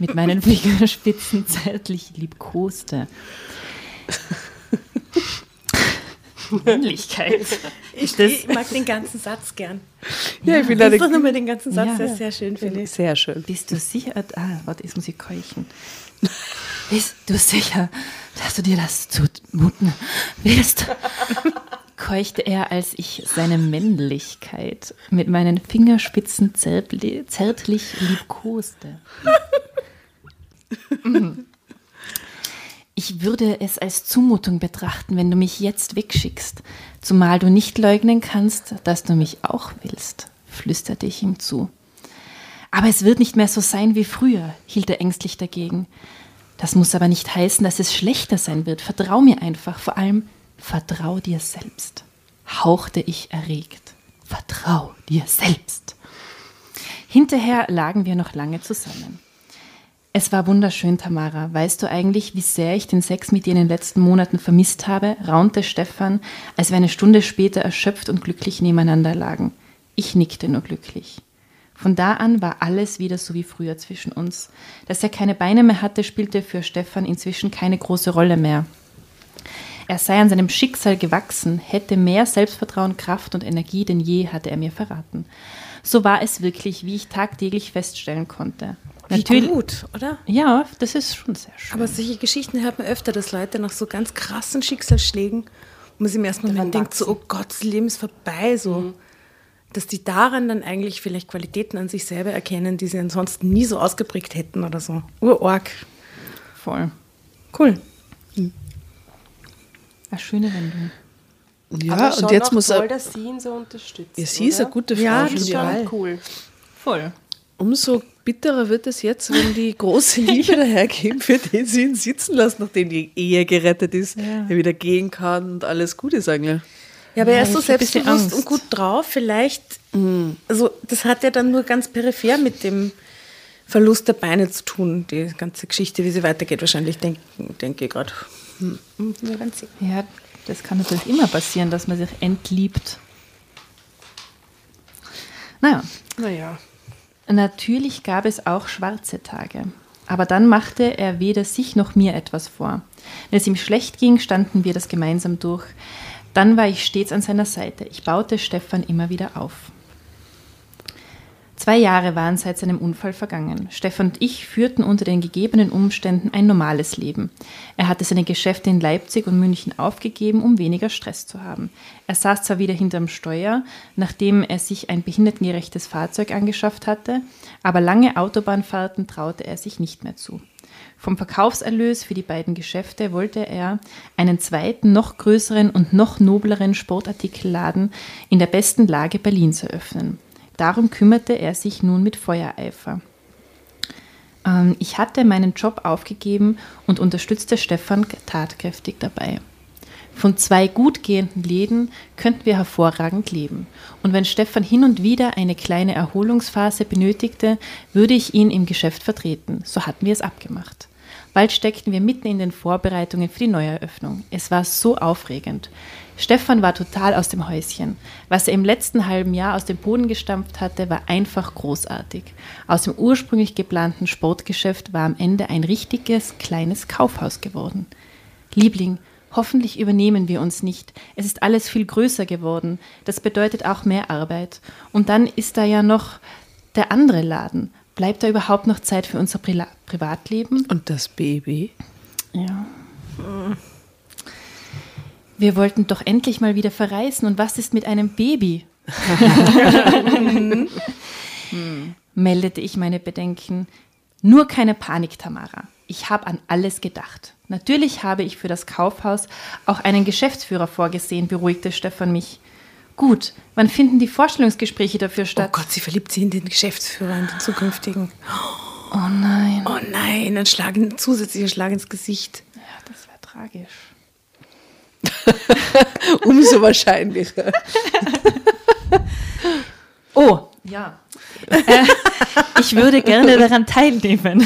mit meinen Fingerspitzen zärtlich liebkoste. Männlichkeit. Ich, ich mag den ganzen Satz gern. Ja, ich bin Lies leider doch nochmal den ganzen Satz, Ja. der ist sehr schön, finde ich. sehr schön. Bist du sicher? Ah, warte, jetzt muss ich keuchen. Bist du sicher, dass du dir das zumuten willst? keuchte er, als ich seine Männlichkeit mit meinen Fingerspitzen zärtli zärtlich liebkoste. Ich würde es als Zumutung betrachten, wenn du mich jetzt wegschickst, zumal du nicht leugnen kannst, dass du mich auch willst, flüsterte ich ihm zu. Aber es wird nicht mehr so sein wie früher, hielt er ängstlich dagegen. Das muss aber nicht heißen, dass es schlechter sein wird. Vertrau mir einfach, vor allem vertrau dir selbst, hauchte ich erregt. Vertrau dir selbst. Hinterher lagen wir noch lange zusammen. Es war wunderschön, Tamara. Weißt du eigentlich, wie sehr ich den Sex mit dir in den letzten Monaten vermisst habe? raunte Stefan, als wir eine Stunde später erschöpft und glücklich nebeneinander lagen. Ich nickte nur glücklich. Von da an war alles wieder so wie früher zwischen uns. Dass er keine Beine mehr hatte, spielte für Stefan inzwischen keine große Rolle mehr. Er sei an seinem Schicksal gewachsen, hätte mehr Selbstvertrauen, Kraft und Energie denn je, hatte er mir verraten. So war es wirklich, wie ich tagtäglich feststellen konnte. Wie Natürlich, gut, oder? ja, das ist schon sehr schön. Aber solche Geschichten hört man öfter, dass Leute nach so ganz krassen Schicksalsschlägen, wo man sich im ersten Moment denkt, so, oh Gott, das Leben ist vorbei, so. Dass die daran dann eigentlich vielleicht Qualitäten an sich selber erkennen, die sie ansonsten nie so ausgeprägt hätten oder so. Urorg. voll. Cool. Eine schöne Wendung. Ja, Aber schon und jetzt muss toll, er. dass sie ihn so unterstützt. Ja, sie ist oder? eine gute Frau. Ja, Das ist schon cool. Voll. Umso bitterer wird es jetzt, wenn die große Liebe dahergeben, für den sie ihn sitzen lassen, nachdem die Ehe gerettet ist, er wieder gehen kann und alles gut ist eigentlich. Ja, aber er ist Ja, so selbstbewusst und gut drauf. Vielleicht, also das hat ja dann nur ganz peripher mit dem Verlust der Beine zu tun, die ganze Geschichte, wie sie weitergeht. Wahrscheinlich denke denk ich gerade. Hm, hm, sehen. Ja, das kann natürlich immer passieren, dass man sich entliebt. Naja, Naja. Natürlich gab es auch schwarze Tage. Aber dann machte er weder sich noch mir etwas vor. Wenn es ihm schlecht ging, standen wir das gemeinsam durch. Dann war ich stets an seiner Seite. Ich baute Stefan immer wieder auf. Zwei Jahre waren seit seinem Unfall vergangen. Stefan und ich führten unter den gegebenen Umständen ein normales Leben. Er hatte seine Geschäfte in Leipzig und München aufgegeben, um weniger Stress zu haben. Er saß zwar wieder hinterm Steuer, nachdem er sich ein behindertengerechtes Fahrzeug angeschafft hatte, aber lange Autobahnfahrten traute er sich nicht mehr zu. Vom Verkaufserlös für die beiden Geschäfte wollte er einen zweiten, noch größeren und noch nobleren Sportartikelladen in der besten Lage Berlins eröffnen. Darum kümmerte er sich nun mit Feuereifer. Ähm, ich hatte meinen Job aufgegeben und unterstützte Stefan tatkräftig dabei. Von zwei gut gehenden Läden könnten wir hervorragend leben. Und wenn Stefan hin und wieder eine kleine Erholungsphase benötigte, würde ich ihn im Geschäft vertreten. So hatten wir es abgemacht. Bald steckten wir mitten in den Vorbereitungen für die Neueröffnung. Es war so aufregend. Stefan war total aus dem Häuschen. Was er im letzten halben Jahr aus dem Boden gestampft hatte, war einfach großartig. Aus dem ursprünglich geplanten Sportgeschäft war am Ende ein richtiges kleines Kaufhaus geworden. Liebling, hoffentlich übernehmen wir uns nicht. Es ist alles viel größer geworden. Das bedeutet auch mehr Arbeit. Und dann ist da ja noch der andere Laden. Bleibt da überhaupt noch Zeit für unser Pri Privatleben? Und das Baby? Ja. Wir wollten doch endlich mal wieder verreisen. Und was ist mit einem Baby? Meldete ich meine Bedenken. Nur keine Panik, Tamara. Ich habe an alles gedacht. Natürlich habe ich für das Kaufhaus auch einen Geschäftsführer vorgesehen, beruhigte Stefan mich. Gut, wann finden die Vorstellungsgespräche dafür Oh statt? Gott, sie verliebt sich in den Geschäftsführer, in den zukünftigen. Oh nein. Oh nein, ein Schlag, ein zusätzlicher Schlag ins Gesicht. Ja, das wäre tragisch. Umso wahrscheinlicher. Oh, ja. äh, ich würde gerne daran teilnehmen,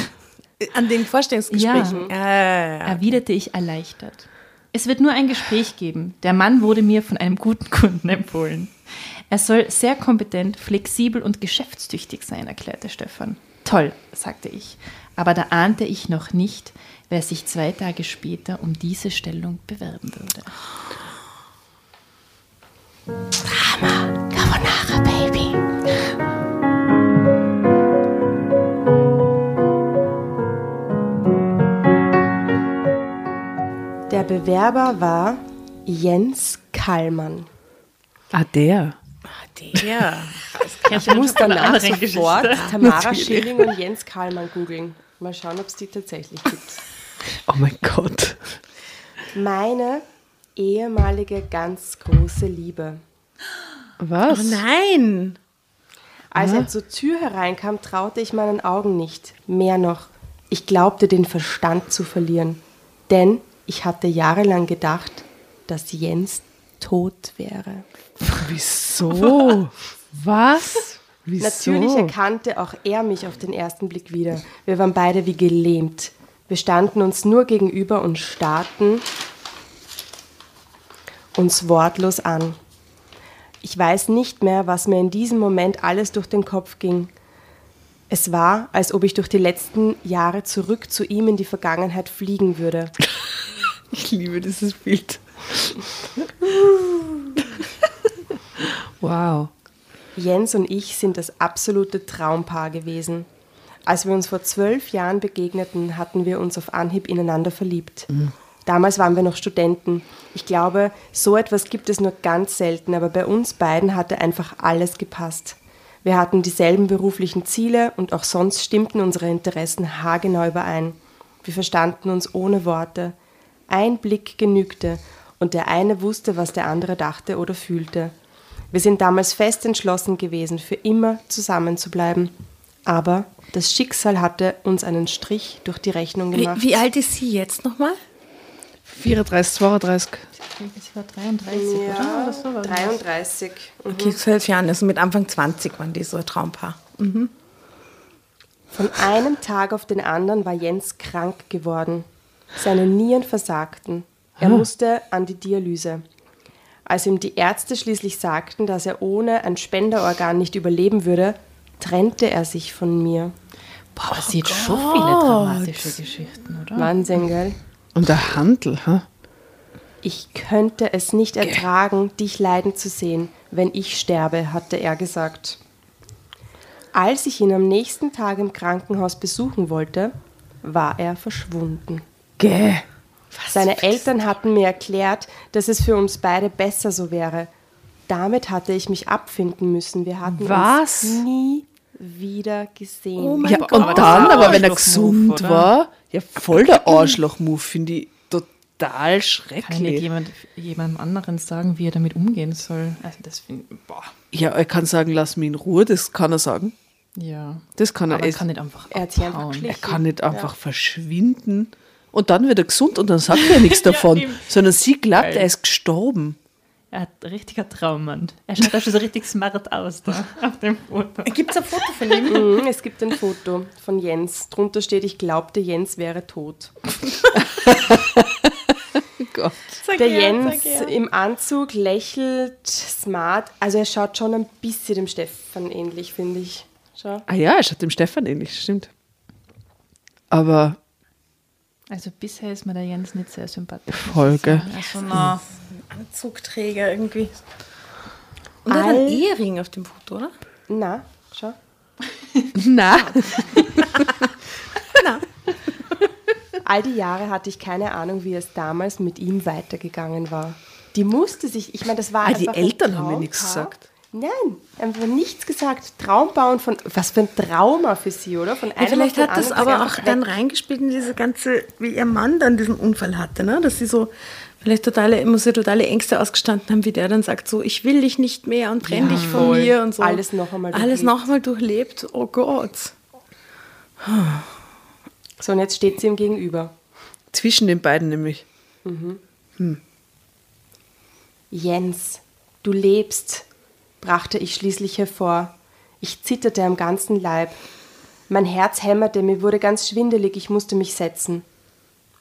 An den Vorstellungsgesprächen. Ja. Äh, erwiderte ich erleichtert. Es wird nur ein Gespräch geben. Der Mann wurde mir von einem guten Kunden empfohlen. Er soll sehr kompetent, flexibel und geschäftstüchtig sein, erklärte Stefan. Toll, sagte ich. Aber da ahnte ich noch nicht, wer sich zwei Tage später um diese Stellung bewerben würde. Carbonara Der Bewerber war Jens. Kallmann. Ah, der. Der. Ich muss danach sofort Tamara Schilling und Jens Kallmann googeln. Mal schauen, ob es die tatsächlich gibt. Oh mein Gott. Meine ehemalige ganz große Liebe. Was? Oh nein. Als er zur Tür hereinkam, traute ich meinen Augen nicht. Mehr noch, ich glaubte den Verstand zu verlieren. Denn ich hatte jahrelang gedacht, dass Jens tot wäre. Wieso? Was? Wieso? Natürlich erkannte auch er mich auf den ersten Blick wieder. Wir waren beide wie gelähmt. Wir standen uns nur gegenüber und starrten uns wortlos an. Ich weiß nicht mehr, was mir in diesem Moment alles durch den Kopf ging. Es war, als ob ich durch die letzten Jahre zurück zu ihm in die Vergangenheit fliegen würde. Ich liebe dieses Bild. wow. Jens und ich sind das absolute Traumpaar gewesen. Als wir uns vor zwölf Jahren begegneten, hatten wir uns auf Anhieb ineinander verliebt. Damals waren wir noch Studenten. Ich glaube, so etwas gibt es nur ganz selten, aber bei uns beiden hatte einfach alles gepasst. Wir hatten dieselben beruflichen Ziele und auch sonst stimmten unsere Interessen haargenau überein. Wir verstanden uns ohne Worte. Ein Blick genügte und der eine wusste, was der andere dachte oder fühlte. Wir sind damals fest entschlossen gewesen, für immer zusammen zu bleiben. Aber das Schicksal hatte uns einen Strich durch die Rechnung Wie, gemacht. wie alt ist sie jetzt nochmal? 34, 32. Ich war 33, oder? Ja, oder so war das. 33. Okay, zwölf Jahren, also mit Anfang 20 waren die so ein Traumpaar. Von einem Tag auf den anderen war Jens krank geworden. Seine Nieren versagten. Er musste an die Dialyse. Als ihm die Ärzte schließlich sagten, dass er ohne ein Spenderorgan nicht überleben würde, trennte er sich von mir. Boah, aber sie hat schon viele dramatische Geschichten, oder? Wahnsinn, gell? Und der Handel, ha? Ich könnte es nicht ertragen, dich leiden zu sehen, wenn ich sterbe, hatte er gesagt. Als ich ihn am nächsten Tag im Krankenhaus besuchen wollte, war er verschwunden. Gäh. Seine Eltern hatten mir erklärt, dass es für uns beide besser so wäre. Damit hatte ich mich abfinden müssen. Wir hatten Was? uns nie wieder gesehen. Oh mein Ja, Gott. und dann, aber wenn er gesund oder? war, ja, voll der Arschloch-Move, finde ich total Kann nicht schrecklich. jemand jemandem anderen sagen, wie er damit umgehen soll? Also das finde ich, boah, Ja, er kann sagen, lass mich in Ruhe, das kann er sagen. ja. Das kann er. Aber er kann nicht einfach Er abhauen. er kann nicht einfach verschwinden. Und dann wird er gesund und dann sagt er nichts davon, eben. sondern sie glaubt, Geil. er ist gestorben. Er hat ein richtiger Traummann. Er schaut da schon so richtig smart aus da auf dem Foto. Gibt es ein Foto von ihm? Mhm, es gibt ein Foto von Jens. Drunter steht, ich glaubte, Jens wäre tot. Gott. Der Jens im Anzug lächelt smart. Also er schaut schon ein bisschen dem Stefan ähnlich, finde ich. Schau. Ah ja, er schaut dem Stefan ähnlich, stimmt. Aber Also bisher ist mir der Jens nicht sehr sympathisch. Folge. sagen. Also na, Anzugträger irgendwie. Und er hat All- einen Ehering auf dem Foto, oder? Na, schau. na, All die Jahre hatte ich keine Ahnung, wie es damals mit ihm weitergegangen war. Die musste sich, ich meine, das war Ah, die ein Eltern haben mir nichts gesagt. Nein, einfach nichts gesagt. Traumbau und von, was für ein Trauma für sie, oder? Von Ja, einem vielleicht auf den hat das aber auch dann reingespielt in diese ganze, wie ihr Mann dann diesen Unfall hatte, ne? dass sie so vielleicht totale, muss ja totale Ängste ausgestanden haben, wie der dann sagt, so, ich will dich nicht mehr und trenn dich von voll. mir und so. Alles noch einmal Alles durchlebt. noch einmal durchlebt, oh Gott. So, und jetzt steht sie ihm gegenüber. zwischen den beiden nämlich. Jens, du lebst, brachte ich schließlich hervor. Ich zitterte am ganzen Leib. Mein Herz hämmerte, mir wurde ganz schwindelig, ich musste mich setzen.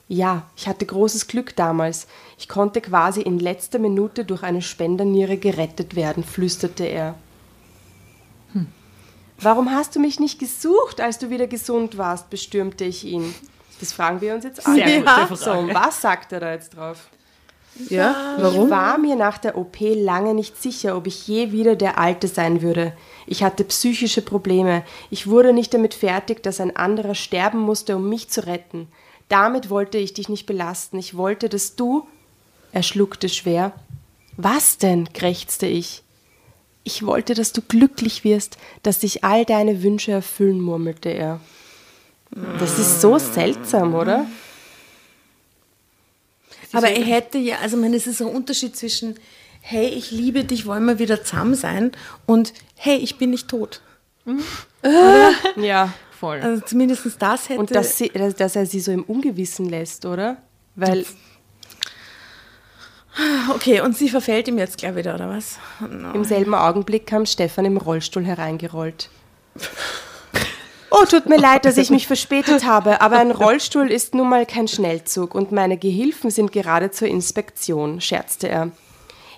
Ja, ich hatte großes Glück damals. Ich konnte quasi in letzter Minute durch eine Spenderniere gerettet werden, flüsterte er. Warum hast du mich nicht gesucht, als du wieder gesund warst? bestürmte ich ihn. Das fragen wir uns jetzt alle. Frage. So, was sagt er da jetzt drauf? Ja, Ich warum? war mir nach der OP lange nicht sicher, ob ich je wieder der Alte sein würde. Ich hatte psychische Probleme. Ich wurde nicht damit fertig, dass ein anderer sterben musste, um mich zu retten. Damit wollte ich dich nicht belasten. Ich wollte, dass du. Er schluckte schwer. Was denn? krächzte ich. Ich wollte, dass du glücklich wirst, dass sich all deine Wünsche erfüllen, murmelte er. Das ist so seltsam, oder? Aber er hätte ja, also ich meine, es ist ein Unterschied zwischen, hey, ich liebe dich, wollen wir wieder zusammen sein und hey, ich bin nicht tot. Ja. Voll. Also zumindest das hätte. Und dass, sie, dass dass er sie so im Ungewissen lässt, oder? Weil okay, und sie verfällt ihm jetzt gleich wieder, oder was? im selben Augenblick kam Stefan im Rollstuhl hereingerollt. Oh, tut mir leid, dass ich mich verspätet habe, aber ein Rollstuhl ist nun mal kein Schnellzug und meine Gehilfen sind gerade zur Inspektion, scherzte er.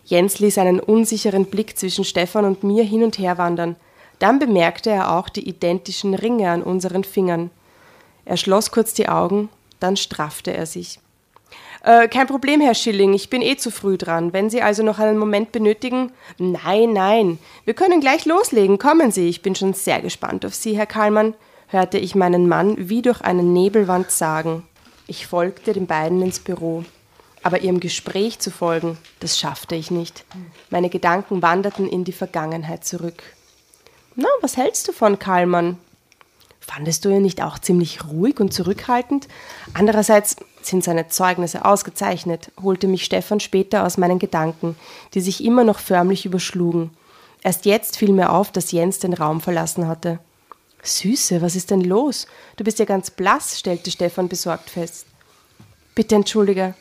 Jens ließ einen unsicheren Blick zwischen Stefan und mir hin und her wandern. Dann bemerkte er auch die identischen Ringe an unseren Fingern. Er schloss kurz die Augen, dann straffte er sich. Äh, kein Problem, Herr Schilling, ich bin eh zu früh dran. Wenn Sie also noch einen Moment benötigen. Nein, nein, wir können gleich loslegen. Kommen Sie, ich bin schon sehr gespannt auf Sie, Herr Karlmann, hörte ich meinen Mann wie durch eine Nebelwand sagen. Ich folgte den beiden ins Büro. Aber ihrem Gespräch zu folgen, das schaffte ich nicht. Meine Gedanken wanderten in die Vergangenheit zurück. Na, was hältst du von Karlmann? Fandest du ihn nicht auch ziemlich ruhig und zurückhaltend? Andererseits sind seine Zeugnisse ausgezeichnet, holte mich Stefan später aus meinen Gedanken, die sich immer noch förmlich überschlugen. Erst jetzt fiel mir auf, dass Jens den Raum verlassen hatte. Süße, was ist denn los? Du bist ja ganz blass, stellte Stefan besorgt fest. Bitte entschuldige,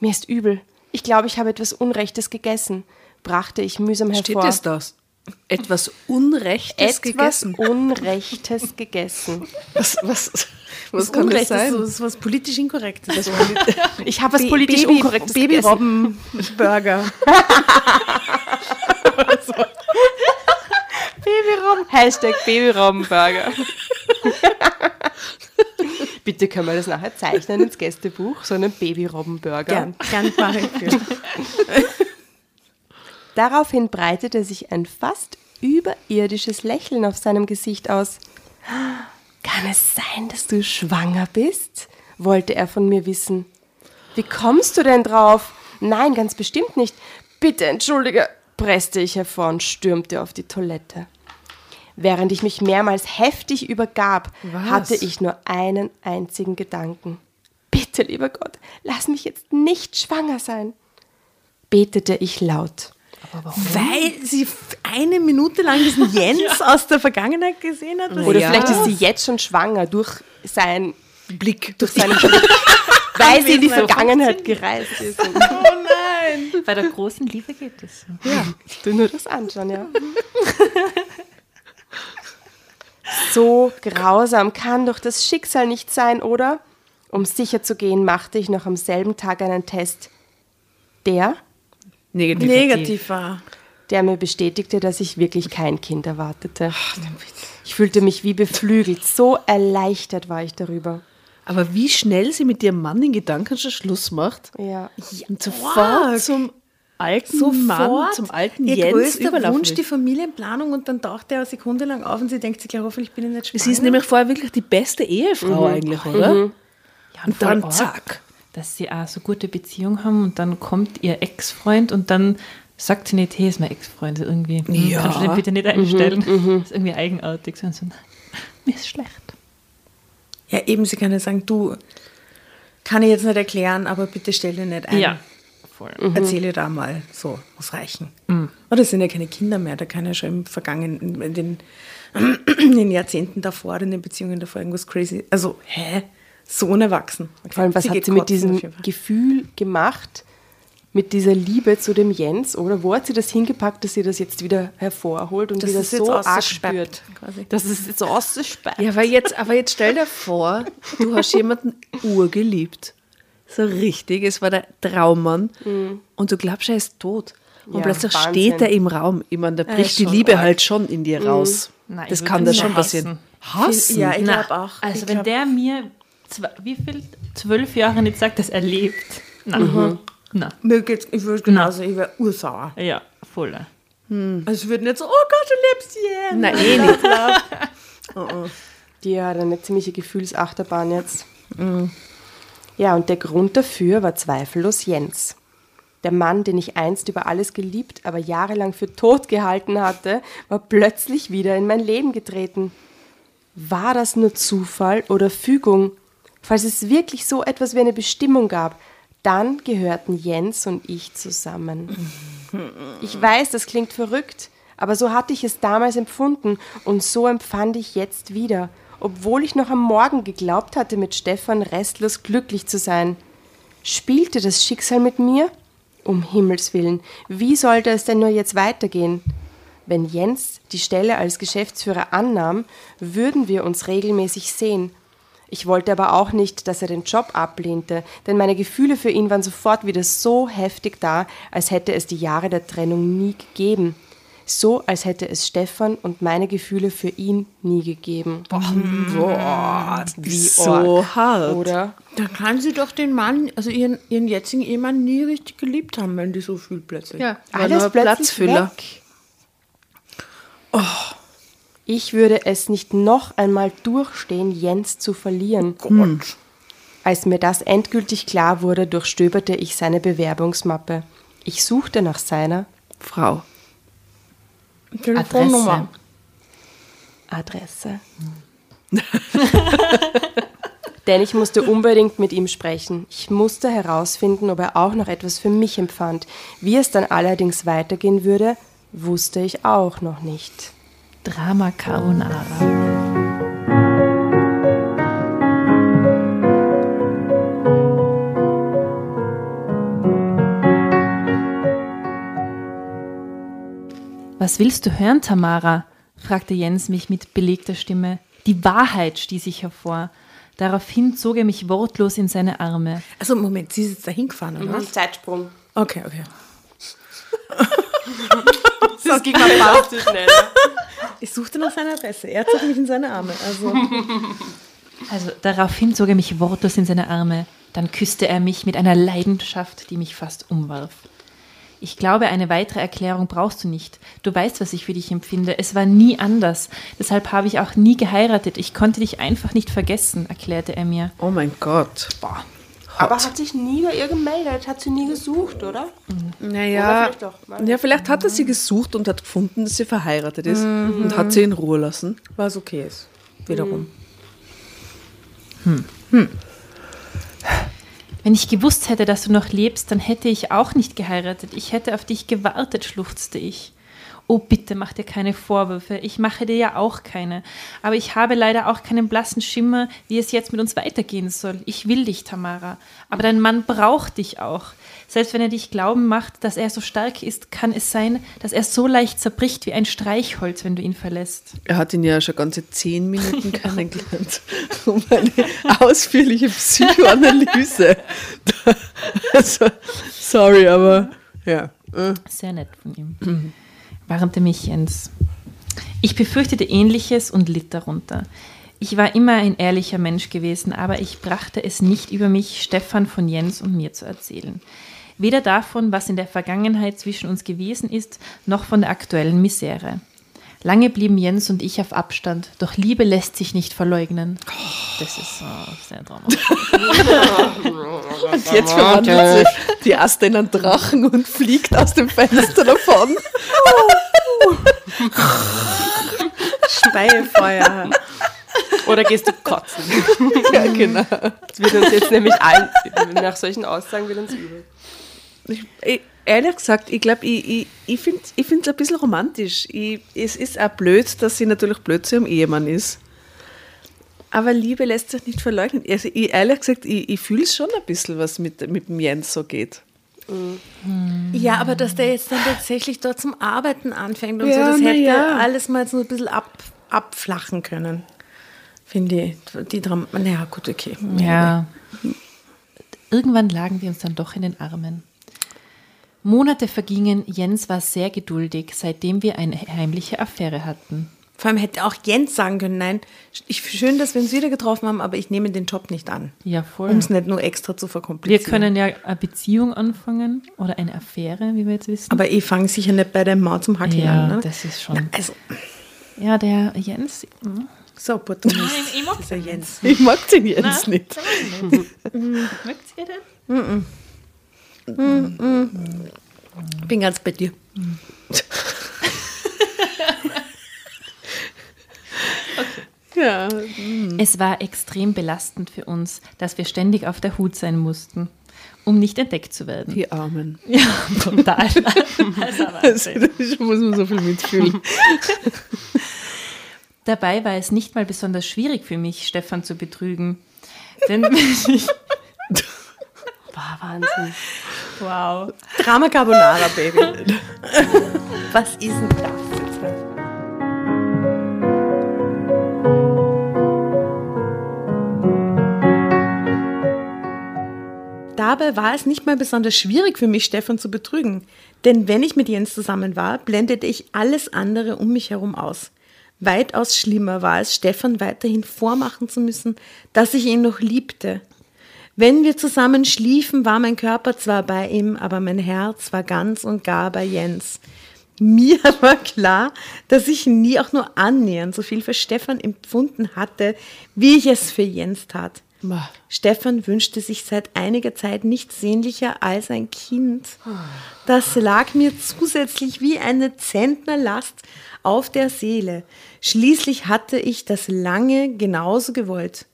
mir ist übel. Ich glaube, ich habe etwas Unrechtes gegessen, brachte ich mühsam hervor. Steht es das? Etwas Unrechtes etwas gegessen. Unrechtes gegessen. Was, was, was das kann das sein? so, ist was politisch Inkorrektes. Ich habe was politisch Baby- Unkorrektes gegessen. Babyrobben-Burger. Babyrobben. Hashtag Babyrobbenburger. Bitte können wir das nachher zeichnen ins Gästebuch, so einen Babyrobbenburger. Gern, gern mache ich für. Daraufhin breitete sich ein fast überirdisches Lächeln auf seinem Gesicht aus. Kann es sein, dass du schwanger bist? wollte er von mir wissen. Wie kommst du denn drauf? Nein, ganz bestimmt nicht. Bitte entschuldige, presste ich hervor und stürmte auf die Toilette. Während ich mich mehrmals heftig übergab, hatte ich nur einen einzigen Gedanken. Bitte, lieber Gott, lass mich jetzt nicht schwanger sein, betete ich laut. Weil sie eine Minute lang diesen Jens aus der Vergangenheit gesehen hat. was Oder ja. vielleicht ist sie jetzt schon schwanger durch seinen Blick. durch seinen Blick, weil sie in die. Vergangenheit gereist ist. Und Bei der großen Liebe geht es. so. du nur das anschauen, ja. So grausam kann doch das Schicksal nicht sein, oder? Um sicher zu gehen, machte ich noch am selben Tag einen Test. Der, Negativ. negativ war. der mir bestätigte, dass ich wirklich kein Kind erwartete. Ich fühlte mich wie beflügelt. So erleichtert war ich darüber. Aber wie schnell sie mit ihrem Mann den Gedanken schon Schluss macht Ja. und sofort zum alten Mann, zum alten Ihr Jens größter überlaufen Wunsch, will. die Familienplanung und dann taucht er eine Sekunde lang auf und sie denkt sich, ja, hoffentlich bin ich nicht schwanger. Sie ist nämlich vorher wirklich die beste Ehefrau eigentlich, oder? Ja, Und voll dann arg, zack. Dass sie auch so gute Beziehung haben und dann kommt ihr Ex-Freund und dann sagt sie nicht, hey, ist mein Ex-Freund irgendwie. Hm, Ja. Kannst du den bitte nicht einstellen? Das ist irgendwie eigenartig. So, so, mir ist schlecht. Ja, eben, sie kann ja sagen, du, kann ich jetzt nicht erklären, aber bitte stell dir nicht ein. Voll. Erzähle da mal. So, muss reichen. Oder es sind ja keine Kinder mehr, da kann ja schon im Vergangenen, in den, in den Jahrzehnten davor, in den Beziehungen davor irgendwas crazy. Also, hä? So unerwachsen. Okay. Vor allem, was Sie hat sie mit diesem. Gefühl gemacht, mit dieser Liebe zu dem Jens? Oder wo hat sie das hingepackt, dass sie das jetzt wieder hervorholt und Das wieder so arg spürt? quasi. Das ist jetzt so ausgesperrt. Ja, aber jetzt, aber jetzt stell dir vor, du hast jemanden urgeliebt. So richtig, es war der Traummann. Und du glaubst, er ist tot. Und Ja, plötzlich Wahnsinn. steht er im Raum. Ich meine, da bricht die Liebe arg. halt schon in dir raus. Nein, das kann da schon nur passieren. Hassen? Ja, ich glaube auch. Also ich wenn glaub, der mir, zwei, wie viel, zwölf Jahre nicht sagt, dass er lebt. Na, na, mir geht's, ich würde genauso, ich wäre ursauer. ja, voll. Also ich würde nicht so, oh Gott, du lebst hier. Nein, eh nicht. Die hat eine ziemliche Gefühlsachterbahn jetzt. Ja, und der Grund dafür war zweifellos Jens. Der Mann, den ich einst über alles geliebt, aber jahrelang für tot gehalten hatte, war plötzlich wieder in mein Leben getreten. War das nur Zufall oder Fügung? Falls es wirklich so etwas wie eine Bestimmung gab, dann gehörten Jens und ich zusammen. Ich weiß, das klingt verrückt, aber so hatte ich es damals empfunden und so empfand ich jetzt wieder, obwohl ich noch am Morgen geglaubt hatte, mit Stefan restlos glücklich zu sein. Spielte das Schicksal mit mir? Um Himmels willen, wie sollte es denn nur jetzt weitergehen? Wenn Jens die Stelle als Geschäftsführer annahm, würden wir uns regelmäßig sehen. Ich wollte aber auch nicht, dass er den Job ablehnte, denn meine Gefühle für ihn waren sofort wieder so heftig da, als hätte es die Jahre der Trennung nie gegeben. So, als hätte es Stefan und meine Gefühle für ihn nie gegeben. Boah, Wie so arg, hart. Oder? Da kann sie doch den Mann, also ihren, ihren jetzigen Ehemann nie richtig geliebt haben, wenn die so fühlt plötzlich. Ja, alles Platzfüller. weg. Ich würde es nicht noch einmal durchstehen, Jens zu verlieren. Als mir das endgültig klar wurde, durchstöberte ich seine Bewerbungsmappe. Ich suchte nach seiner Frau. Telefonnummer. Adresse. Denn ich musste unbedingt mit ihm sprechen. Ich musste herausfinden, ob er auch noch etwas für mich empfand. Wie es dann allerdings weitergehen würde, wusste ich auch noch nicht. Drama Carbonara. Was willst du hören, Tamara? fragte Jens mich mit belegter Stimme. Die Wahrheit stieß ich hervor. Daraufhin zog er mich wortlos in seine Arme. Also Moment, sie ist jetzt dahin gefahren, oder? was? Zeitsprung. Okay, okay. Das ging mal fast zu schnell. Ich suchte nach seiner Adresse. Er zog mich in seine Arme. Also Also daraufhin zog er mich wortlos in seine Arme. Dann küsste er mich mit einer Leidenschaft, die mich fast umwarf. Ich glaube, eine weitere Erklärung brauchst du nicht. Du weißt, was ich für dich empfinde. Es war nie anders. Deshalb habe ich auch nie geheiratet. Ich konnte dich einfach nicht vergessen, erklärte er mir. Oh mein Gott. Boah. Aber hat sich nie bei ihr gemeldet, hat sie nie gesucht, oder? Oder Naja, vielleicht doch, ja, vielleicht hat er sie gesucht und hat gefunden, dass sie verheiratet ist und hat sie in Ruhe lassen. was okay ist. Wiederum. Wenn ich gewusst hätte, dass du noch lebst, dann hätte ich auch nicht geheiratet. Ich hätte auf dich gewartet, schluchzte ich. Oh, bitte mach dir keine Vorwürfe. Ich mache dir ja auch keine. Aber ich habe leider auch keinen blassen Schimmer, wie es jetzt mit uns weitergehen soll. Ich will dich, Tamara. Aber dein Mann braucht dich auch. Selbst wenn er dich glauben macht, dass er so stark ist, kann es sein, dass er so leicht zerbricht wie ein Streichholz, wenn du ihn verlässt. Er hat ihn ja schon ganze zehn Minuten kennengelernt, um eine ausführliche Psychoanalyse. also, sorry, aber ja. Sehr nett von ihm. Warnte mich Jens. Ich befürchtete Ähnliches und litt darunter. Ich war immer ein ehrlicher Mensch gewesen, aber ich brachte es nicht über mich, Stefan von Jens und mir zu erzählen. Weder davon, was in der Vergangenheit zwischen uns gewesen ist, noch von der aktuellen Misere. Lange blieben Jens und ich auf Abstand, doch Liebe lässt sich nicht verleugnen. Das ist äh, sehr dramatisch. Und jetzt verwandelt sich die Aste in einen Drachen und fliegt aus dem Fenster davon. Speilfeuer. Oder gehst du kotzen? Ja, genau. Das wird uns jetzt nämlich allen, nach solchen Aussagen wird uns übel. Ich, ich, ehrlich gesagt, ich glaube, ich, ich, ich finde es ich find's ein bisschen romantisch. Ich, es ist auch blöd, dass sie natürlich blöd zu ihrem Ehemann ist. Aber Liebe lässt sich nicht verleugnen. Also ich, ehrlich gesagt, ich, ich fühle schon ein bisschen, was mit, mit dem Jens so geht. Ja, aber dass der jetzt dann tatsächlich dort zum Arbeiten anfängt und Ja, so, das hätte ja. alles mal so ein bisschen ab, abflachen können. Finde ich. Die Dram naja, gut, okay. Ja. Irgendwann lagen wir uns dann doch in den Armen. Monate vergingen, Jens war sehr geduldig, seitdem wir eine heimliche Affäre hatten. Vor allem hätte auch Jens sagen können, nein, ich, schön, dass wir uns wieder getroffen haben, aber ich nehme den Job nicht an. Ja, voll. Um es nicht nur extra zu Wir verkomplizieren. können ja eine Beziehung anfangen oder eine Affäre, wie wir jetzt wissen. aber ich fange sicher nicht bei der Maut zum Hackeln ja, an. Ne? das ist schon. Na, also, Ja, der Jens. hm. so, Portugies. ich mag Dieser Jens. Ich mag den Jens nicht. Mögt ihr den? Bin ganz bei dir. Ja. Es war extrem belastend für uns, dass wir ständig auf der Hut sein mussten, um nicht entdeckt zu werden. Die Armen. Ja, total. Also, da muss man so viel mitfühlen. Dabei war es nicht mal besonders schwierig für mich, Stefan zu betrügen. Denn wenn ich, War Wahnsinn. wow. Drama Carbonara, Baby. Was ist denn das? Dabei war es nicht mal besonders schwierig für mich, Stefan zu betrügen. Denn wenn ich mit Jens zusammen war, blendete ich alles andere um mich herum aus. Weitaus schlimmer war es, Stefan weiterhin vormachen zu müssen, dass ich ihn noch liebte. Wenn wir zusammen schliefen, war mein Körper zwar bei ihm, aber mein Herz war ganz und gar bei Jens. Mir war klar, dass ich nie auch nur annähernd so viel für Stefan empfunden hatte, wie ich es für Jens tat. Stefan wünschte sich seit einiger Zeit nichts sehnlicher als ein Kind. Das lag mir zusätzlich wie eine Zentnerlast auf der Seele. Schließlich hatte ich das lange genauso gewollt,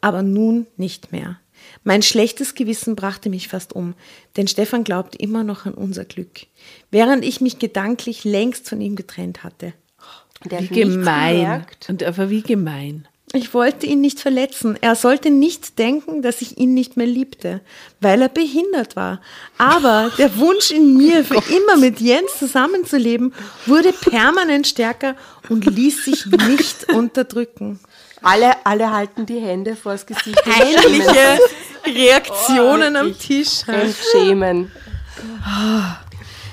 aber nun nicht mehr. Mein schlechtes Gewissen brachte mich fast um, denn Stefan glaubt immer noch an unser Glück, während ich mich gedanklich längst von ihm getrennt hatte. Der Wie gemein. Und aber wie gemein. Ich wollte ihn nicht verletzen. Er sollte nicht denken, dass ich ihn nicht mehr liebte, weil er behindert war. Aber der Wunsch in mir, für immer mit Jens zusammenzuleben, wurde permanent stärker und ließ sich nicht unterdrücken. Alle, alle halten die Hände vors Gesicht. Peinliche Reaktionen am Tisch. Schämen.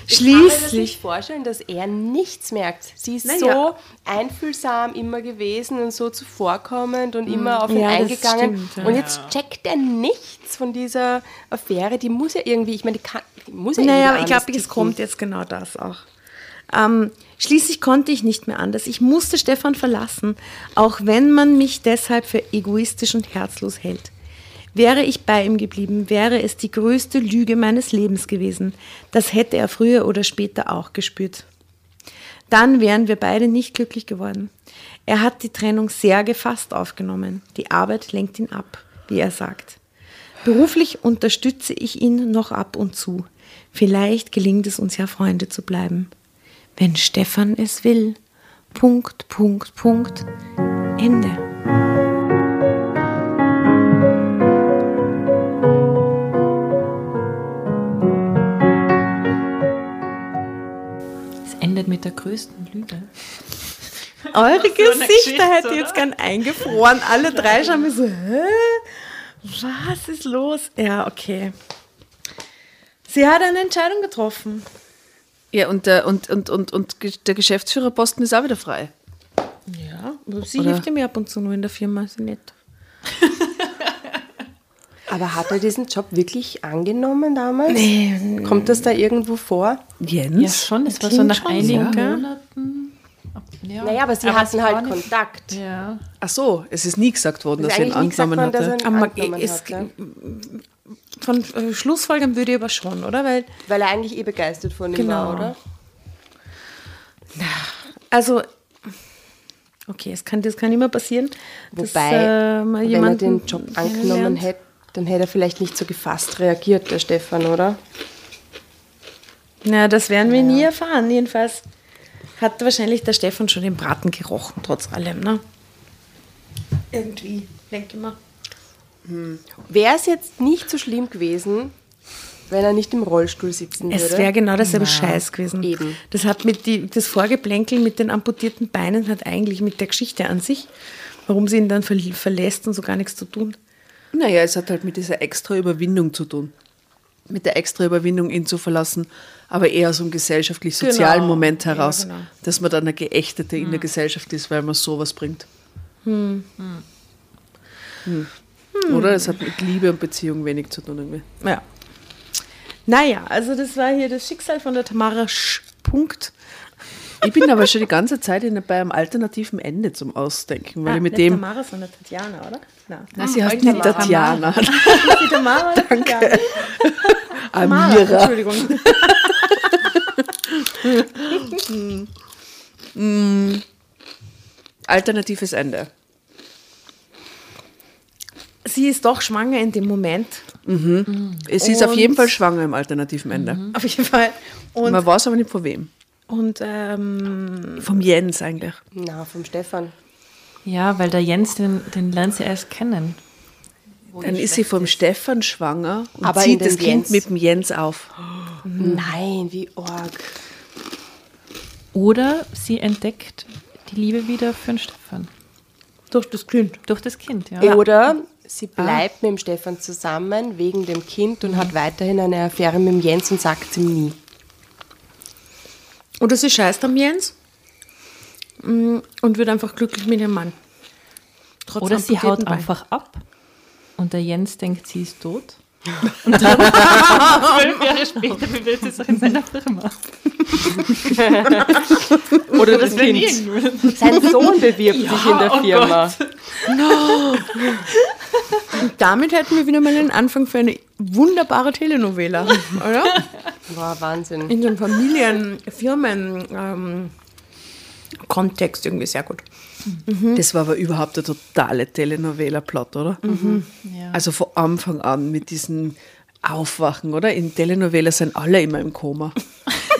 Ich kann mir das Schließlich. nicht vorstellen, dass er nichts merkt. Sie ist Na so einfühlsam immer gewesen und so zuvorkommend und immer auf ihn Ja, eingegangen. stimmt, ja. Und jetzt checkt er nichts von dieser Affäre. Die muss ja irgendwie, ich meine, die, kann, die muss ja Naja, aber ich glaube, es kommt jetzt genau das auch. Ähm, schließlich konnte ich nicht mehr anders. Ich musste Stefan verlassen, auch wenn man mich deshalb für egoistisch und herzlos hält. Wäre ich bei ihm geblieben, wäre es die größte Lüge meines Lebens gewesen. Das hätte er früher oder später auch gespürt. Dann wären wir beide nicht glücklich geworden. Er hat die Trennung sehr gefasst aufgenommen. Die Arbeit lenkt ihn ab, wie er sagt. Beruflich unterstütze ich ihn noch ab und zu. Vielleicht gelingt es uns ja, Freunde zu bleiben. Wenn Stefan es will. Punkt, Punkt, Punkt. Ende. Endet mit der größten Lüge. Eure Gesichter hätte oder? jetzt gern eingefroren. Alle drei schauen mir so, hä? Was ist los? Ja, okay. Sie hat eine Entscheidung getroffen. Ja, und der, und, und, und, und der Geschäftsführerposten ist auch wieder frei. Ja, sie Oder? hilft ihm ja ab und zu nur in der Firma, sie nett. Aber hat er diesen Job wirklich angenommen damals? Kommt das da irgendwo vor? Jens? Ja, schon. Es war so nach schon einigen gell? Monaten. Ja. Naja, aber sie es hatten halt Kontakt. Ja. Ach so, es ist nie gesagt worden, dass er ihn angenommen worden, dass hatte. ihn Aber angenommen es- hatte. Von äh, Schlussfolgern würde ich aber schon, oder? Weil, Weil er eigentlich eh begeistert von ihm Genau. war, oder? also, okay, es kann, das kann immer passieren. dass, Wobei, äh, mal wenn er den Job angenommen hätte, dann hätte er vielleicht nicht so gefasst reagiert, der Stefan, oder? Na, das werden wir nie erfahren. Jedenfalls hat wahrscheinlich der Stefan schon den Braten gerochen, trotz allem, ne? Irgendwie, denke ich mal. Wäre es jetzt nicht so schlimm gewesen, wenn er nicht im Rollstuhl sitzen würde? Es wäre genau dasselbe Scheiß gewesen. Eben. Das hat mit die, das Vorgeplänkel mit den amputierten Beinen hat eigentlich mit der Geschichte an sich, warum sie ihn dann ver verlässt und so gar nichts zu tun. Naja, es hat halt mit dieser extra Überwindung zu tun. Mit der extra Überwindung, ihn zu verlassen, aber eher aus einem gesellschaftlich-sozialen Genau. Moment Ja, heraus, genau. dass man dann eine Geächtete in der Gesellschaft ist, weil man sowas bringt. Hm. Oder? Es hat mit Liebe und Beziehung wenig zu tun. Irgendwie. Ja. Naja, also das war hier das Schicksal von der Tamara Sch. Punkt. Ich bin aber schon die ganze Zeit in, bei einem alternativen Ende zum Ausdenken, weil ich mit Ah, nicht dem. Tamara, sondern Tatjana, oder? Nein. Na, sie heißt nicht Tatjana. Die Tamara. Danke. Amira. Entschuldigung. Alternatives Ende. Sie ist doch schwanger in dem Moment. Sie ist auf jeden Fall schwanger im alternativen Ende. Auf jeden Fall. Und, Man weiß aber nicht von wem. Und ähm, Vom Jens eigentlich. Na, vom Stefan. Ja, weil der Jens, den, den lernt sie erst kennen. Dann ist sie vom Stefan schwanger und Aber zieht das Kind Jens. mit dem Jens auf. Nein, wie arg. Oder sie entdeckt die Liebe wieder für den Stefan. durch das Kind. Durch das Kind, ja. Oder sie bleibt mit dem Stefan zusammen wegen dem Kind und hat weiterhin eine Affäre mit dem Jens und sagt es ihm nie. Oder sie scheißt am Jens mm, und wird einfach glücklich mit ihrem Mann. Trotz Oder sie haut Bein. einfach ab und der Jens denkt, sie ist tot. Und dann zwölf Jahre später bewirbt sie sich in seiner Firma. Oder das Kind. Sein Sohn bewirbt sich in der Firma. Und damit hätten wir wieder mal einen Anfang für eine wunderbare Telenovela, oder? Wow, Wahnsinn. In so einem Familien-, Firmen- ähm, Kontext irgendwie sehr gut. Das war aber überhaupt der totale Telenovela-Plot, oder? Ja. Also von Anfang an mit diesen Aufwachen, oder? In Telenovela sind alle immer im Koma.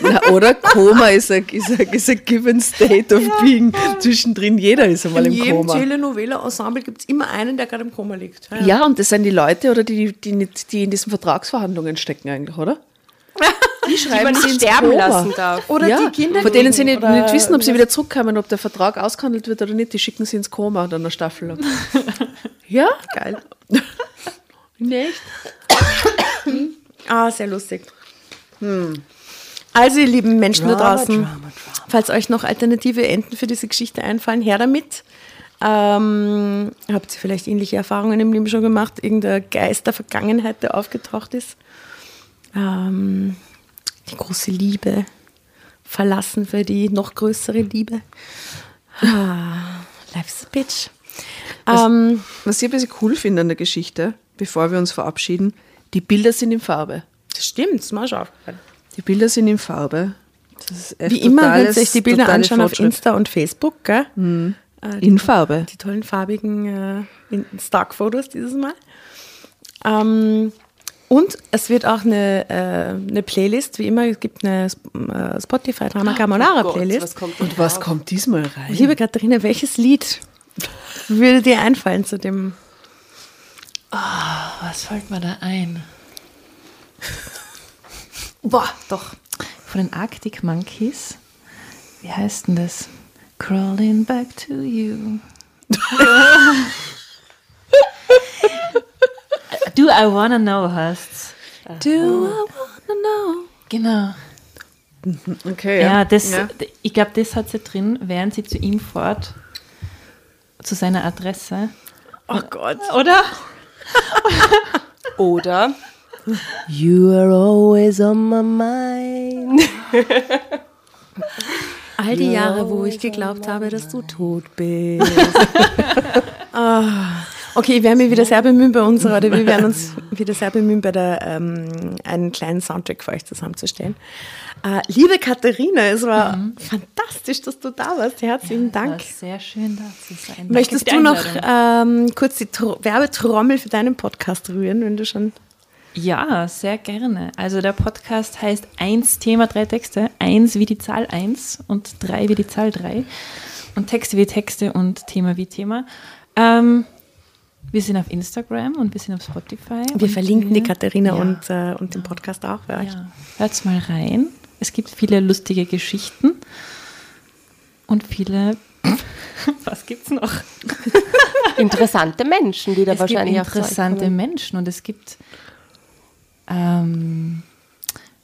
Na, oder? Koma ist ein, ist, ein, ist ein given state of being. Zwischendrin jeder ist einmal In im jedem Koma. Telenovela-Ensemble gibt es immer einen, der gerade im Koma liegt. Ja, Ja, und das sind die Leute, oder die, die, nicht, die in diesen Vertragsverhandlungen stecken eigentlich, oder? Die Die schreiben man sie nicht sterben Koma. lassen darf. Oder ja, die Kinder. von denen sie nicht, nicht wissen, ob sie wieder zurückkommen, ob der Vertrag ausgehandelt wird oder nicht, die schicken sie ins Koma dann eine Staffel lang. ja? Geil. Nicht? Ah, sehr lustig. Also, ihr lieben Menschen da Drama, draußen, Drama, Drama. falls euch noch alternative Enden für diese Geschichte einfallen, her damit. Ähm, habt ihr vielleicht ähnliche Erfahrungen im Leben schon gemacht? Irgendein Geist der Vergangenheit, der aufgetaucht ist? Ähm, die große Liebe verlassen für die noch größere Liebe. Ah, life's a bitch. Ähm, Was ich ein bisschen cool finde an der Geschichte, bevor wir uns verabschieden, die Bilder sind in Farbe. das stimmt, das mir schon aufgefallen. Die Bilder sind in Farbe. Das ist echt Wie immer, wenn ihr euch die Bilder anschauen auf. Insta und Facebook, gell? In Farbe. die tollen farbigen äh, Stock-Fotos dieses Mal. Ähm, und es wird auch eine, äh, eine Playlist, wie immer, es gibt eine äh, Spotify Drama Carbonara Gott, Playlist. was kommt denn Und was drauf? kommt diesmal rein? Liebe Katharina, welches Lied würde dir einfallen zu dem? Was fällt mir da ein? Boah, doch. Von den Arctic Monkeys. Wie heißt denn das? Crawling back to you. Do I wanna know heißt's? Do I wanna know? Genau. Okay, Ja, das, Ja. ich glaube, das hat sie drin, während sie zu ihm fährt, zu seiner Adresse. Oh Gott. Oder? Oder You are always on my mind. All die Jahre, wo ich geglaubt habe, dass du tot bist. ah. Okay, ich werde mich wieder sehr bemühen bei unserer, oder wir werden uns wieder sehr bemühen, bei der, ähm, einen kleinen Soundtrack für euch zusammenzustellen. Äh, liebe Katharina, es war fantastisch, dass du da warst. Herzlichen War Dank. sehr schön da zu sein. Möchtest du noch ähm, kurz die Tro Werbetrommel für deinen Podcast rühren, wenn du schon. Ja, sehr gerne. Also der Podcast heißt Eins Thema, drei Texte. Eins wie die Zahl eins und drei wie die Zahl drei. Und Texte wie Texte und Thema wie Thema. Ähm, wir sind auf Instagram und wir sind auf Spotify. Wir verlinken die Katharina Ja. und, äh, und den Podcast auch für euch. Ja, hört's mal rein. Es gibt viele lustige Geschichten und viele. Was gibt's noch? Interessante Menschen, die da es wahrscheinlich gibt interessante. Menschen und es gibt. Ähm,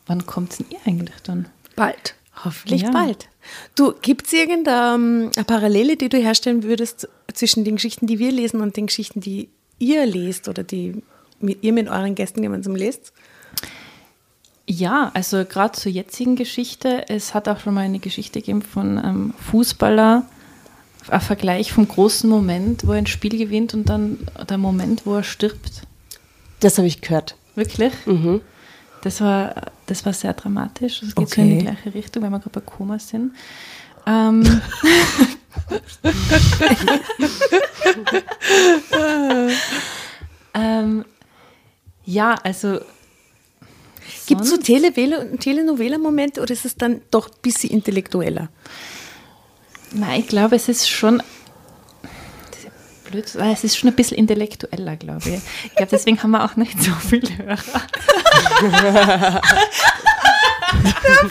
wann kommt denn ihr eigentlich dann? Bald. Hoffentlich Ja. bald. Du, gibt es irgendeine ähm, eine Parallele, die du herstellen würdest zwischen den Geschichten, die wir lesen und den Geschichten, die ihr lest oder die mit, ihr mit euren Gästen gemeinsam lest? Ja, also gerade zur jetzigen Geschichte. Es hat auch schon mal eine Geschichte gegeben von einem Fußballer, ein Vergleich vom großen Moment, wo er ein Spiel gewinnt und dann der Moment, wo er stirbt. Das habe ich gehört. Wirklich? Mhm. Das war, das war sehr dramatisch. Das geht so in die Okay. gleiche Richtung, weil wir gerade bei Koma sind. Ähm, ähm, ja, also. Gibt es so Telenovela-Momente oder ist es dann doch ein bisschen intellektueller? Nein, ich glaube, es ist schon. Blöd, weil es ist schon ein bisschen intellektueller, glaube ich. Ich glaube, deswegen haben wir auch nicht so viele Hörer.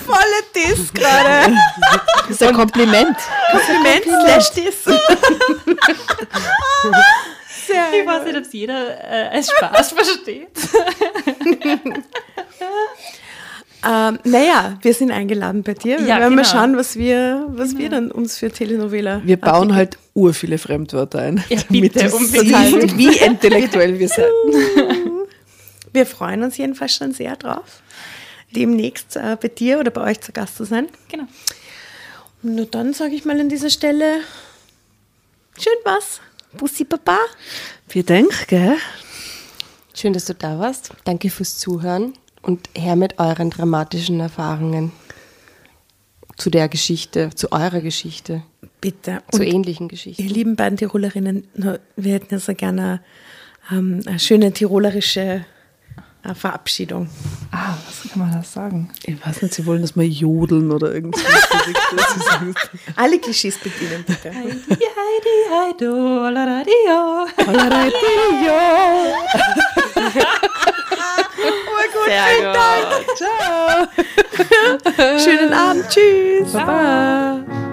Volle Diss gerade. Das ist ein Kompliment. Kompliment slash Diss. Ich weiß nicht, ob es jeder äh, als Spaß versteht. Ähm, naja, wir sind eingeladen bei dir. Wir Ja, werden mal genau. schauen, was wir, was wir dann uns für Telenovela. Wir bauen halt ur viele Fremdwörter ein. Ja, damit bitte, siehst, wie intellektuell wir sind. Wir freuen uns jedenfalls schon sehr drauf, demnächst äh, bei dir oder bei euch zu Gast zu sein. Genau. Und nur dann sage ich mal an dieser Stelle, schön was. Bussi Papa. Wir denken, gell? Schön, dass du da warst. Danke fürs Zuhören und her mit euren dramatischen Erfahrungen zu der Geschichte, zu eurer Geschichte, Bitte. zu Und ähnlichen ihr Geschichten. lieben beiden Tirolerinnen, wir hätten ja so gerne ähm, eine schöne tirolerische äh, Verabschiedung. Ah, was kann man da sagen? Ich weiß nicht, sie wollen, dass wir jodeln oder irgendwas. Alle Klischees bedienen, bitte. Heidi, Heidi, Heido, laradio. Schönen Abend. Tschüss. Baba.